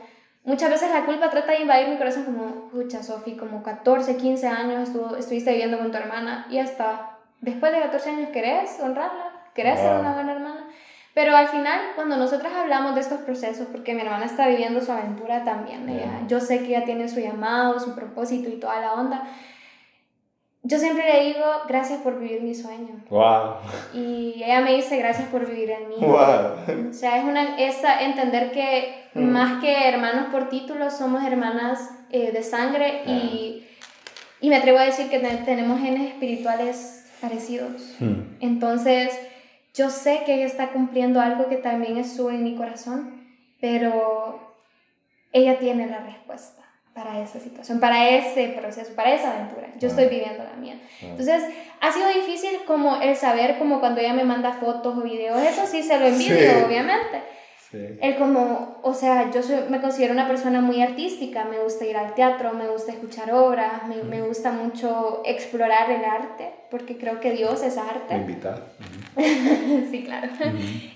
muchas veces la culpa trata de invadir mi corazón como, pucha Sofi, como 14, 15 años estuvo, estuviste viviendo con tu hermana y hasta después de 14 años querés honrarla, querés ser una buena hermana. Pero al final, cuando nosotros hablamos de estos procesos, porque mi hermana está viviendo su aventura también, ella, yo sé que ella tiene su llamado, su propósito y toda la onda, yo siempre le digo, gracias por vivir mi sueño. Wow. Y ella me dice, gracias por vivir el mío. Wow. O sea, es una, esa, entender que mm. más que hermanos por título, somos hermanas eh, de sangre y, y, me atrevo a decir que tenemos genes espirituales parecidos. Mm. Entonces, yo sé que ella está cumpliendo algo que también es su en mi corazón, pero ella tiene la respuesta para esa situación, para ese proceso, para esa aventura. Yo estoy ah. viviendo la mía. Ah. Entonces, ha sido difícil como el saber como cuando ella me manda fotos o videos, eso sí se lo envidio, obviamente. El como, o sea, yo soy, me considero una persona muy artística, me gusta ir al teatro, me gusta escuchar obras, me, me gusta mucho explorar el arte, porque creo que Dios es arte. Invitar. sí, claro.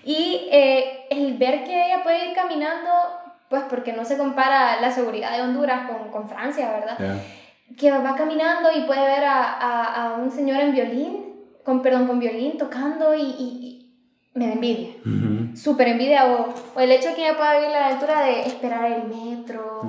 Y eh, el ver que ella puede ir caminando, pues porque no se compara la seguridad de Honduras con, con Francia, ¿verdad? Que va caminando y puede ver a, a, a, un señor en violín, con, perdón, con violín tocando y, y me da envidia. Súper envidia. O, o, el hecho de que ella pueda vivir la aventura de esperar el metro.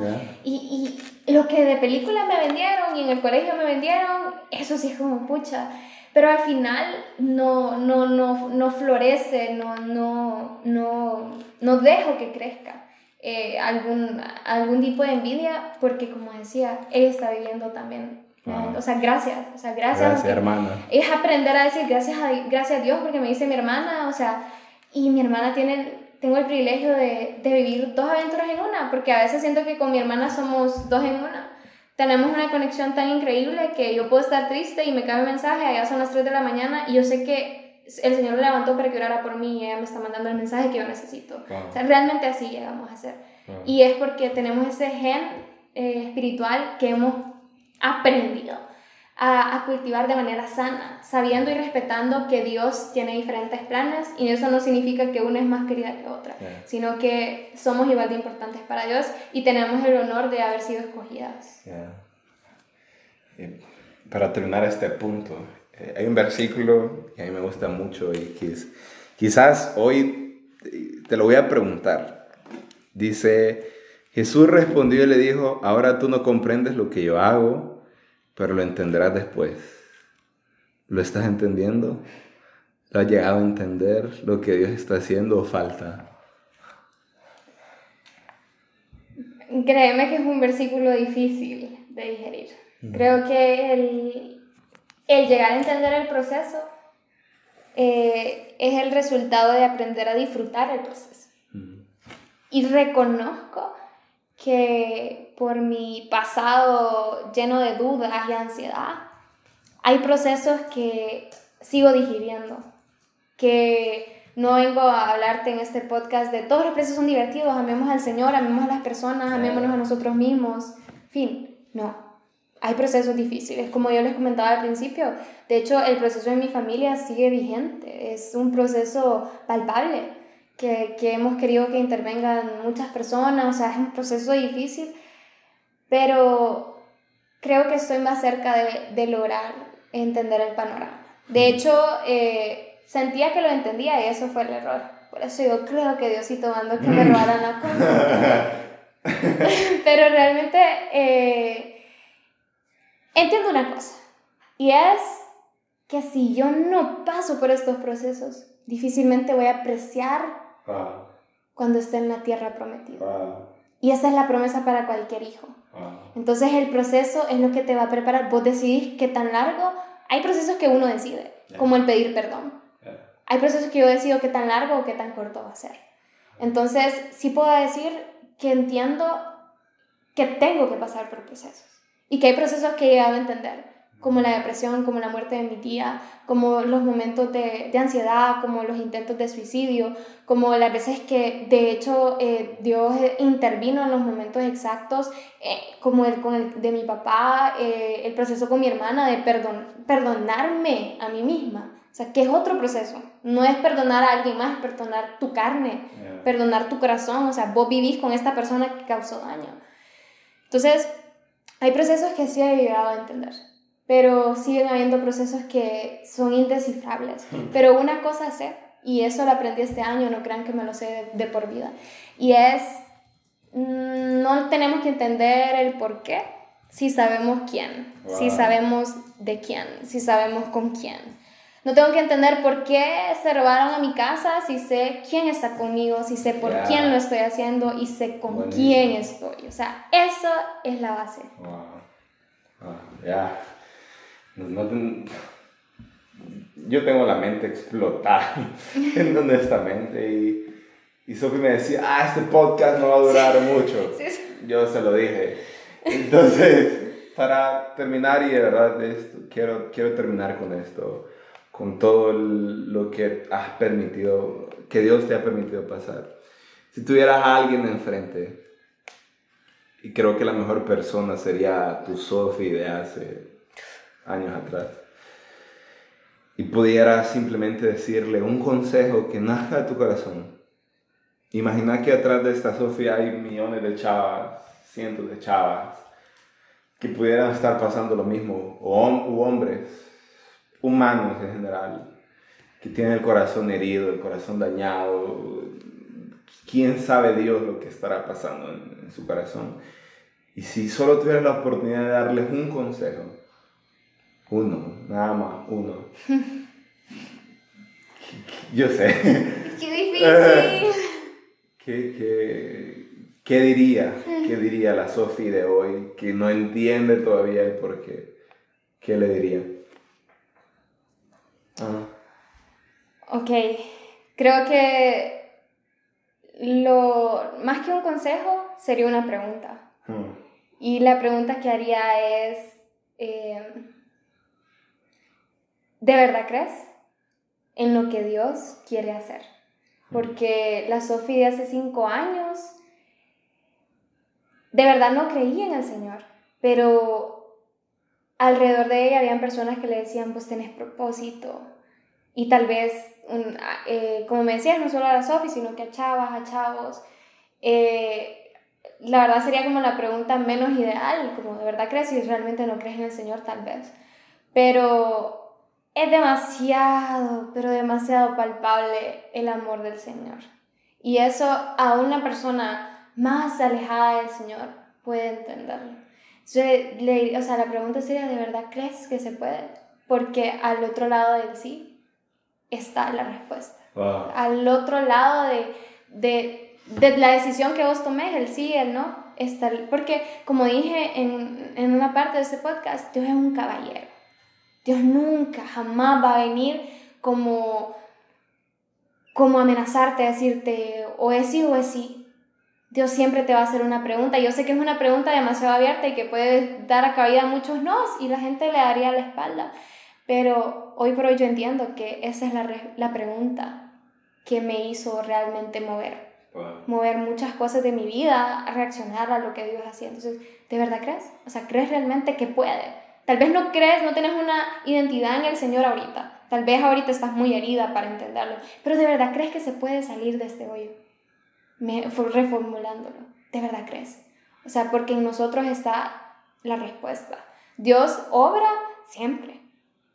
Y, y, lo que de película me vendieron y en el colegio me vendieron, eso sí es como pucha. Pero al final no, no, no, no florece, no, no, no, no dejo que crezca. Eh, algún, algún tipo de envidia porque como decía, ella está viviendo también o sea, gracias, o sea, gracias. Gracias, hermana. Es aprender a decir gracias a, gracias a Dios porque me dice mi hermana, o sea, y mi hermana tiene, tengo el privilegio de, de vivir dos aventuras en una, porque a veces siento que con mi hermana somos dos en una. Tenemos una conexión tan increíble que yo puedo estar triste y me cae un mensaje, allá son las 3 de la mañana y yo sé que el Señor me levantó para que orara por mí y ella me está mandando el mensaje que yo necesito. O sea, realmente así llegamos a ser. Y es porque tenemos ese gen eh, espiritual que hemos aprendido a, a, cultivar de manera sana, sabiendo y respetando que Dios tiene diferentes planes y eso no significa que una es más querida que otra, sino que somos igual de importantes para Dios y tenemos el honor de haber sido escogidas. Para terminar este punto, eh, hay un versículo que a mí me gusta mucho y que quizás hoy te lo voy a preguntar. Dice, Jesús respondió y le dijo, ahora tú no comprendes lo que yo hago pero lo entenderás después. ¿Lo estás entendiendo? ¿Lo has llegado a entender lo que Dios está haciendo o falta? Créeme que es un versículo difícil de digerir. Creo que el, el, llegar a entender el proceso eh, es el resultado de aprender a disfrutar el proceso. Y reconozco que por mi pasado lleno de dudas y ansiedad, hay procesos que sigo digiriendo, que no vengo a hablarte en este podcast de todos los procesos son divertidos, amemos al Señor, amemos a las personas, amémonos a nosotros mismos, fin, no. Hay procesos difíciles, como yo les comentaba al principio. De hecho, el proceso en mi familia sigue vigente. Es un proceso palpable que, que hemos querido que intervengan muchas personas. O sea, es un proceso difícil. Pero creo que estoy más cerca de, de lograr entender el panorama. De hecho, eh, sentía que lo entendía y eso fue el error. Por eso yo creo que Diosito mandó que me robaran la cosa. Pero realmente eh, entiendo una cosa. Y es que si yo no paso por estos procesos, difícilmente voy a apreciar Ah, cuando esté en la tierra prometida. ah, Y esa es la promesa para cualquier hijo. ah. Entonces el proceso es lo que te va a preparar. Vos decidís qué tan largo. Hay procesos que uno decide, como el pedir perdón. Hay procesos que yo decido qué tan largo o qué tan corto va a ser. Entonces sí puedo decir que entiendo que tengo que pasar por procesos. Y que hay procesos que he llegado a entender, como la depresión, como la muerte de mi tía, como los momentos de, de ansiedad, como los intentos de suicidio, como las veces que de hecho eh, Dios intervino en los momentos exactos, eh, como el con el de mi papá, eh, el proceso con mi hermana de perdon, perdonarme a mí misma. O sea, que es otro proceso. No es perdonar a alguien más, es perdonar tu carne, perdonar tu corazón. O sea, vos vivís con esta persona que causó daño. Entonces, hay procesos que sí he llegado a entender, pero siguen habiendo procesos que son indescifrables. Pero una cosa sé, y eso lo aprendí este año, no crean que me lo sé de, de por vida, y es, mm, no tenemos que entender el por qué si sabemos quién, si sabemos de quién, si sabemos con quién. No tengo que entender por qué se robaron a mi casa si sé quién está conmigo, si sé por quién lo estoy haciendo y sé con Buenísimo. quién estoy. O sea, eso es la base. Wow. Ah, ya. No- no ten- Yo tengo la mente explotada, honestamente. Y, y Sophie me decía, ah, este podcast no va a durar mucho. Sí, sí. Yo se lo dije. Entonces, para terminar, y de verdad, esto, quiero, quiero terminar con esto, con todo lo que has permitido, que Dios te ha permitido pasar. Si tuvieras a alguien enfrente, y creo que la mejor persona sería tu Sophie de hace años atrás, y pudieras simplemente decirle un consejo que nazca de tu corazón, Imagina que atrás de esta Sofía hay millones de chavas, cientos de chavas, que pudieran estar pasando lo mismo, o u hombres, humanos en general, que tienen el corazón herido, el corazón dañado. ¿Quién sabe Dios lo que estará pasando en, en su corazón? Y si solo tuvieras la oportunidad de darles un consejo, uno, nada más, uno. Yo sé. ¡Qué difícil! ¿Qué, qué, qué diría? ¿Qué diría la Sofi de hoy que no entiende todavía el por qué? ¿Qué le diría? Ah, Ok, creo que lo más que un consejo sería una pregunta. hmm, Y la pregunta que haría es, eh, ¿de verdad crees en lo que Dios quiere hacer? Porque la Sofía de hace cinco años de verdad no creía en el Señor, pero alrededor de ella habían personas que le decían, pues tenés propósito. Y tal vez, un- a- eh, como me decías, no solo a la Sofía, sino que a chavas, a chavos. eh, la verdad sería como la pregunta menos ideal, como de verdad crees y realmente no crees en el Señor tal vez. Pero es demasiado, pero demasiado palpable el amor del Señor. Y eso a una persona más alejada del Señor puede entenderlo. Entonces, le- o sea, la pregunta sería, ¿de verdad crees que se puede? Porque al otro lado del sí está la respuesta wow. al otro lado de, de, de la decisión que vos tomes, el sí, el no, está, porque como dije en, en una parte de este podcast, Dios es un caballero. Dios nunca, jamás va a venir como, como amenazarte, decirte o es sí o es sí. Dios siempre te va a hacer una pregunta. Yo sé que es una pregunta demasiado abierta y que puede dar a cabida a muchos no y la gente le daría la espalda. Pero hoy por hoy yo entiendo que esa es la, la pregunta que me hizo realmente mover. Mover muchas cosas de mi vida, reaccionar a lo que Dios hacía. Entonces, ¿de verdad crees? O sea, ¿crees realmente que puede? Tal vez no crees, no tienes una identidad en el Señor ahorita. Tal vez ahorita estás muy herida para entenderlo. Pero ¿de verdad crees que se puede salir de este hoyo? Me, reformulándolo. ¿De verdad crees? O sea, porque en nosotros está la respuesta. Dios obra siempre.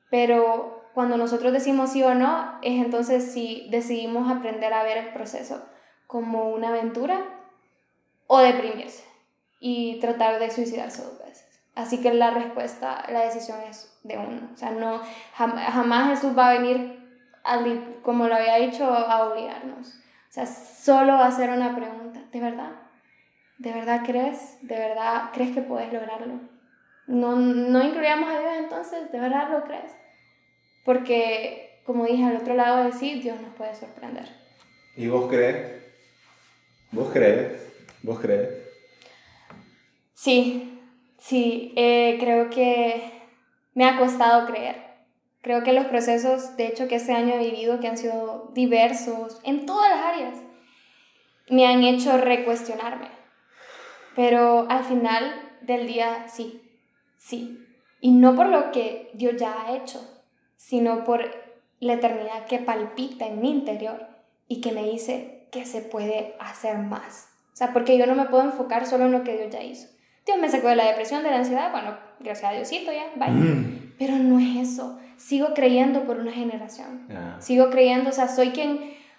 Pero cuando nosotros decimos sí o no, es entonces si decidimos aprender a ver el proceso como una aventura o deprimirse y tratar de suicidarse dos veces. Así que la respuesta, la decisión es de uno. O sea, no, jamás Jesús va a venir, como lo había dicho, a obligarnos. O sea, solo va a ser una pregunta. ¿De verdad? ¿De verdad crees? ¿De verdad crees que puedes lograrlo? No, no incluíamos a Dios entonces, ¿de verdad lo crees? Porque, como dije, al otro lado de sí, Dios nos puede sorprender. ¿Y vos crees? ¿Vos crees? ¿Vos crees? Sí, sí, eh, creo que me ha costado creer. Creo que los procesos, de hecho, que este año he vivido, que han sido diversos en todas las áreas, me han hecho recuestionarme. Pero al final del día, sí, sí. Y no por lo que Dios ya ha hecho, sino por la eternidad que palpita en mi interior y que me dice que se puede hacer más. O sea, porque yo no me puedo enfocar solo en lo que Dios ya hizo. Dios me sacó de la depresión, de la ansiedad, bueno, gracias a Diosito ya, bye. Pero no es eso. Sigo creyendo por una generación. Sigo creyendo, o sea, soy quien,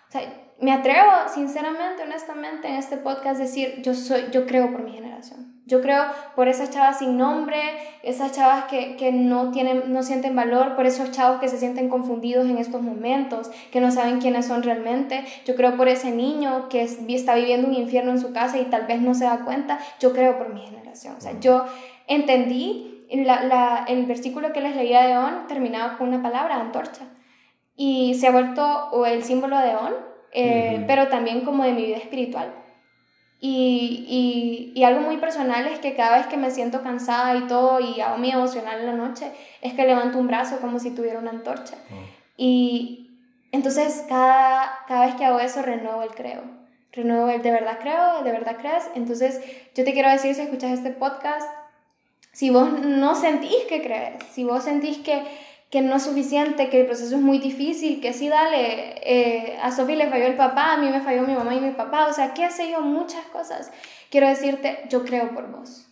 o sea, me atrevo, sinceramente, honestamente, en este podcast decir, yo soy, yo creo por mi generación. Yo creo por esas chavas sin nombre, esas chavas que, que, no, tienen, no sienten valor, por esos chavos que se sienten confundidos en estos momentos, que no saben quiénes son realmente. Yo creo por ese niño que está viviendo un infierno en su casa y tal vez no se da cuenta. Yo creo por mi generación. O sea, yo entendí la, la, el versículo que les leía de On terminaba con una palabra, antorcha. Y se ha vuelto el símbolo de On, eh, pero también como de mi vida espiritual. Y, y, y, algo muy personal es que cada vez que me siento cansada y todo y hago mi devocional en la noche, es que levanto un brazo como si tuviera una antorcha. Oh. Y entonces cada, cada vez que hago eso renuevo el creo. Renuevo el de verdad creo, de verdad crees. Entonces yo te quiero decir, si escuchas este podcast, si vos no sentís que crees, si vos sentís que que no es suficiente, que el proceso es muy difícil, que sí, dale, eh, a Sofía le falló el papá, a mí me falló mi mamá y mi papá, o sea, que hace yo muchas cosas. Quiero decirte, yo creo por vos.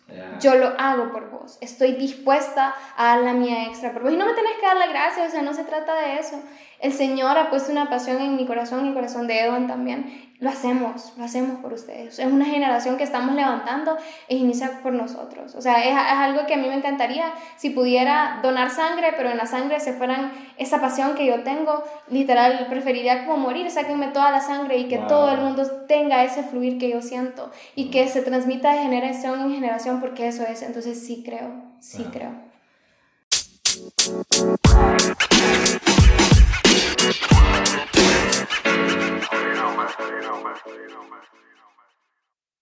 Yo lo hago por vos. Estoy dispuesta a dar la mía extra por vos. Y no me tenés que dar la gracia, o sea, no se trata de eso. El Señor ha puesto una pasión en mi corazón y el corazón de Edwin también. Lo hacemos, lo hacemos por ustedes. Es una generación que estamos levantando e inicia por nosotros. O sea, es, es, algo que a mí me encantaría si pudiera donar sangre, pero en la sangre se fueran esa pasión que yo tengo. Literal, preferiría como morir, sáquenme toda la sangre y que todo el mundo tenga ese fluir que yo siento y que se transmita de generación en generación porque eso es. Entonces sí creo, sí creo. Man. You know, man.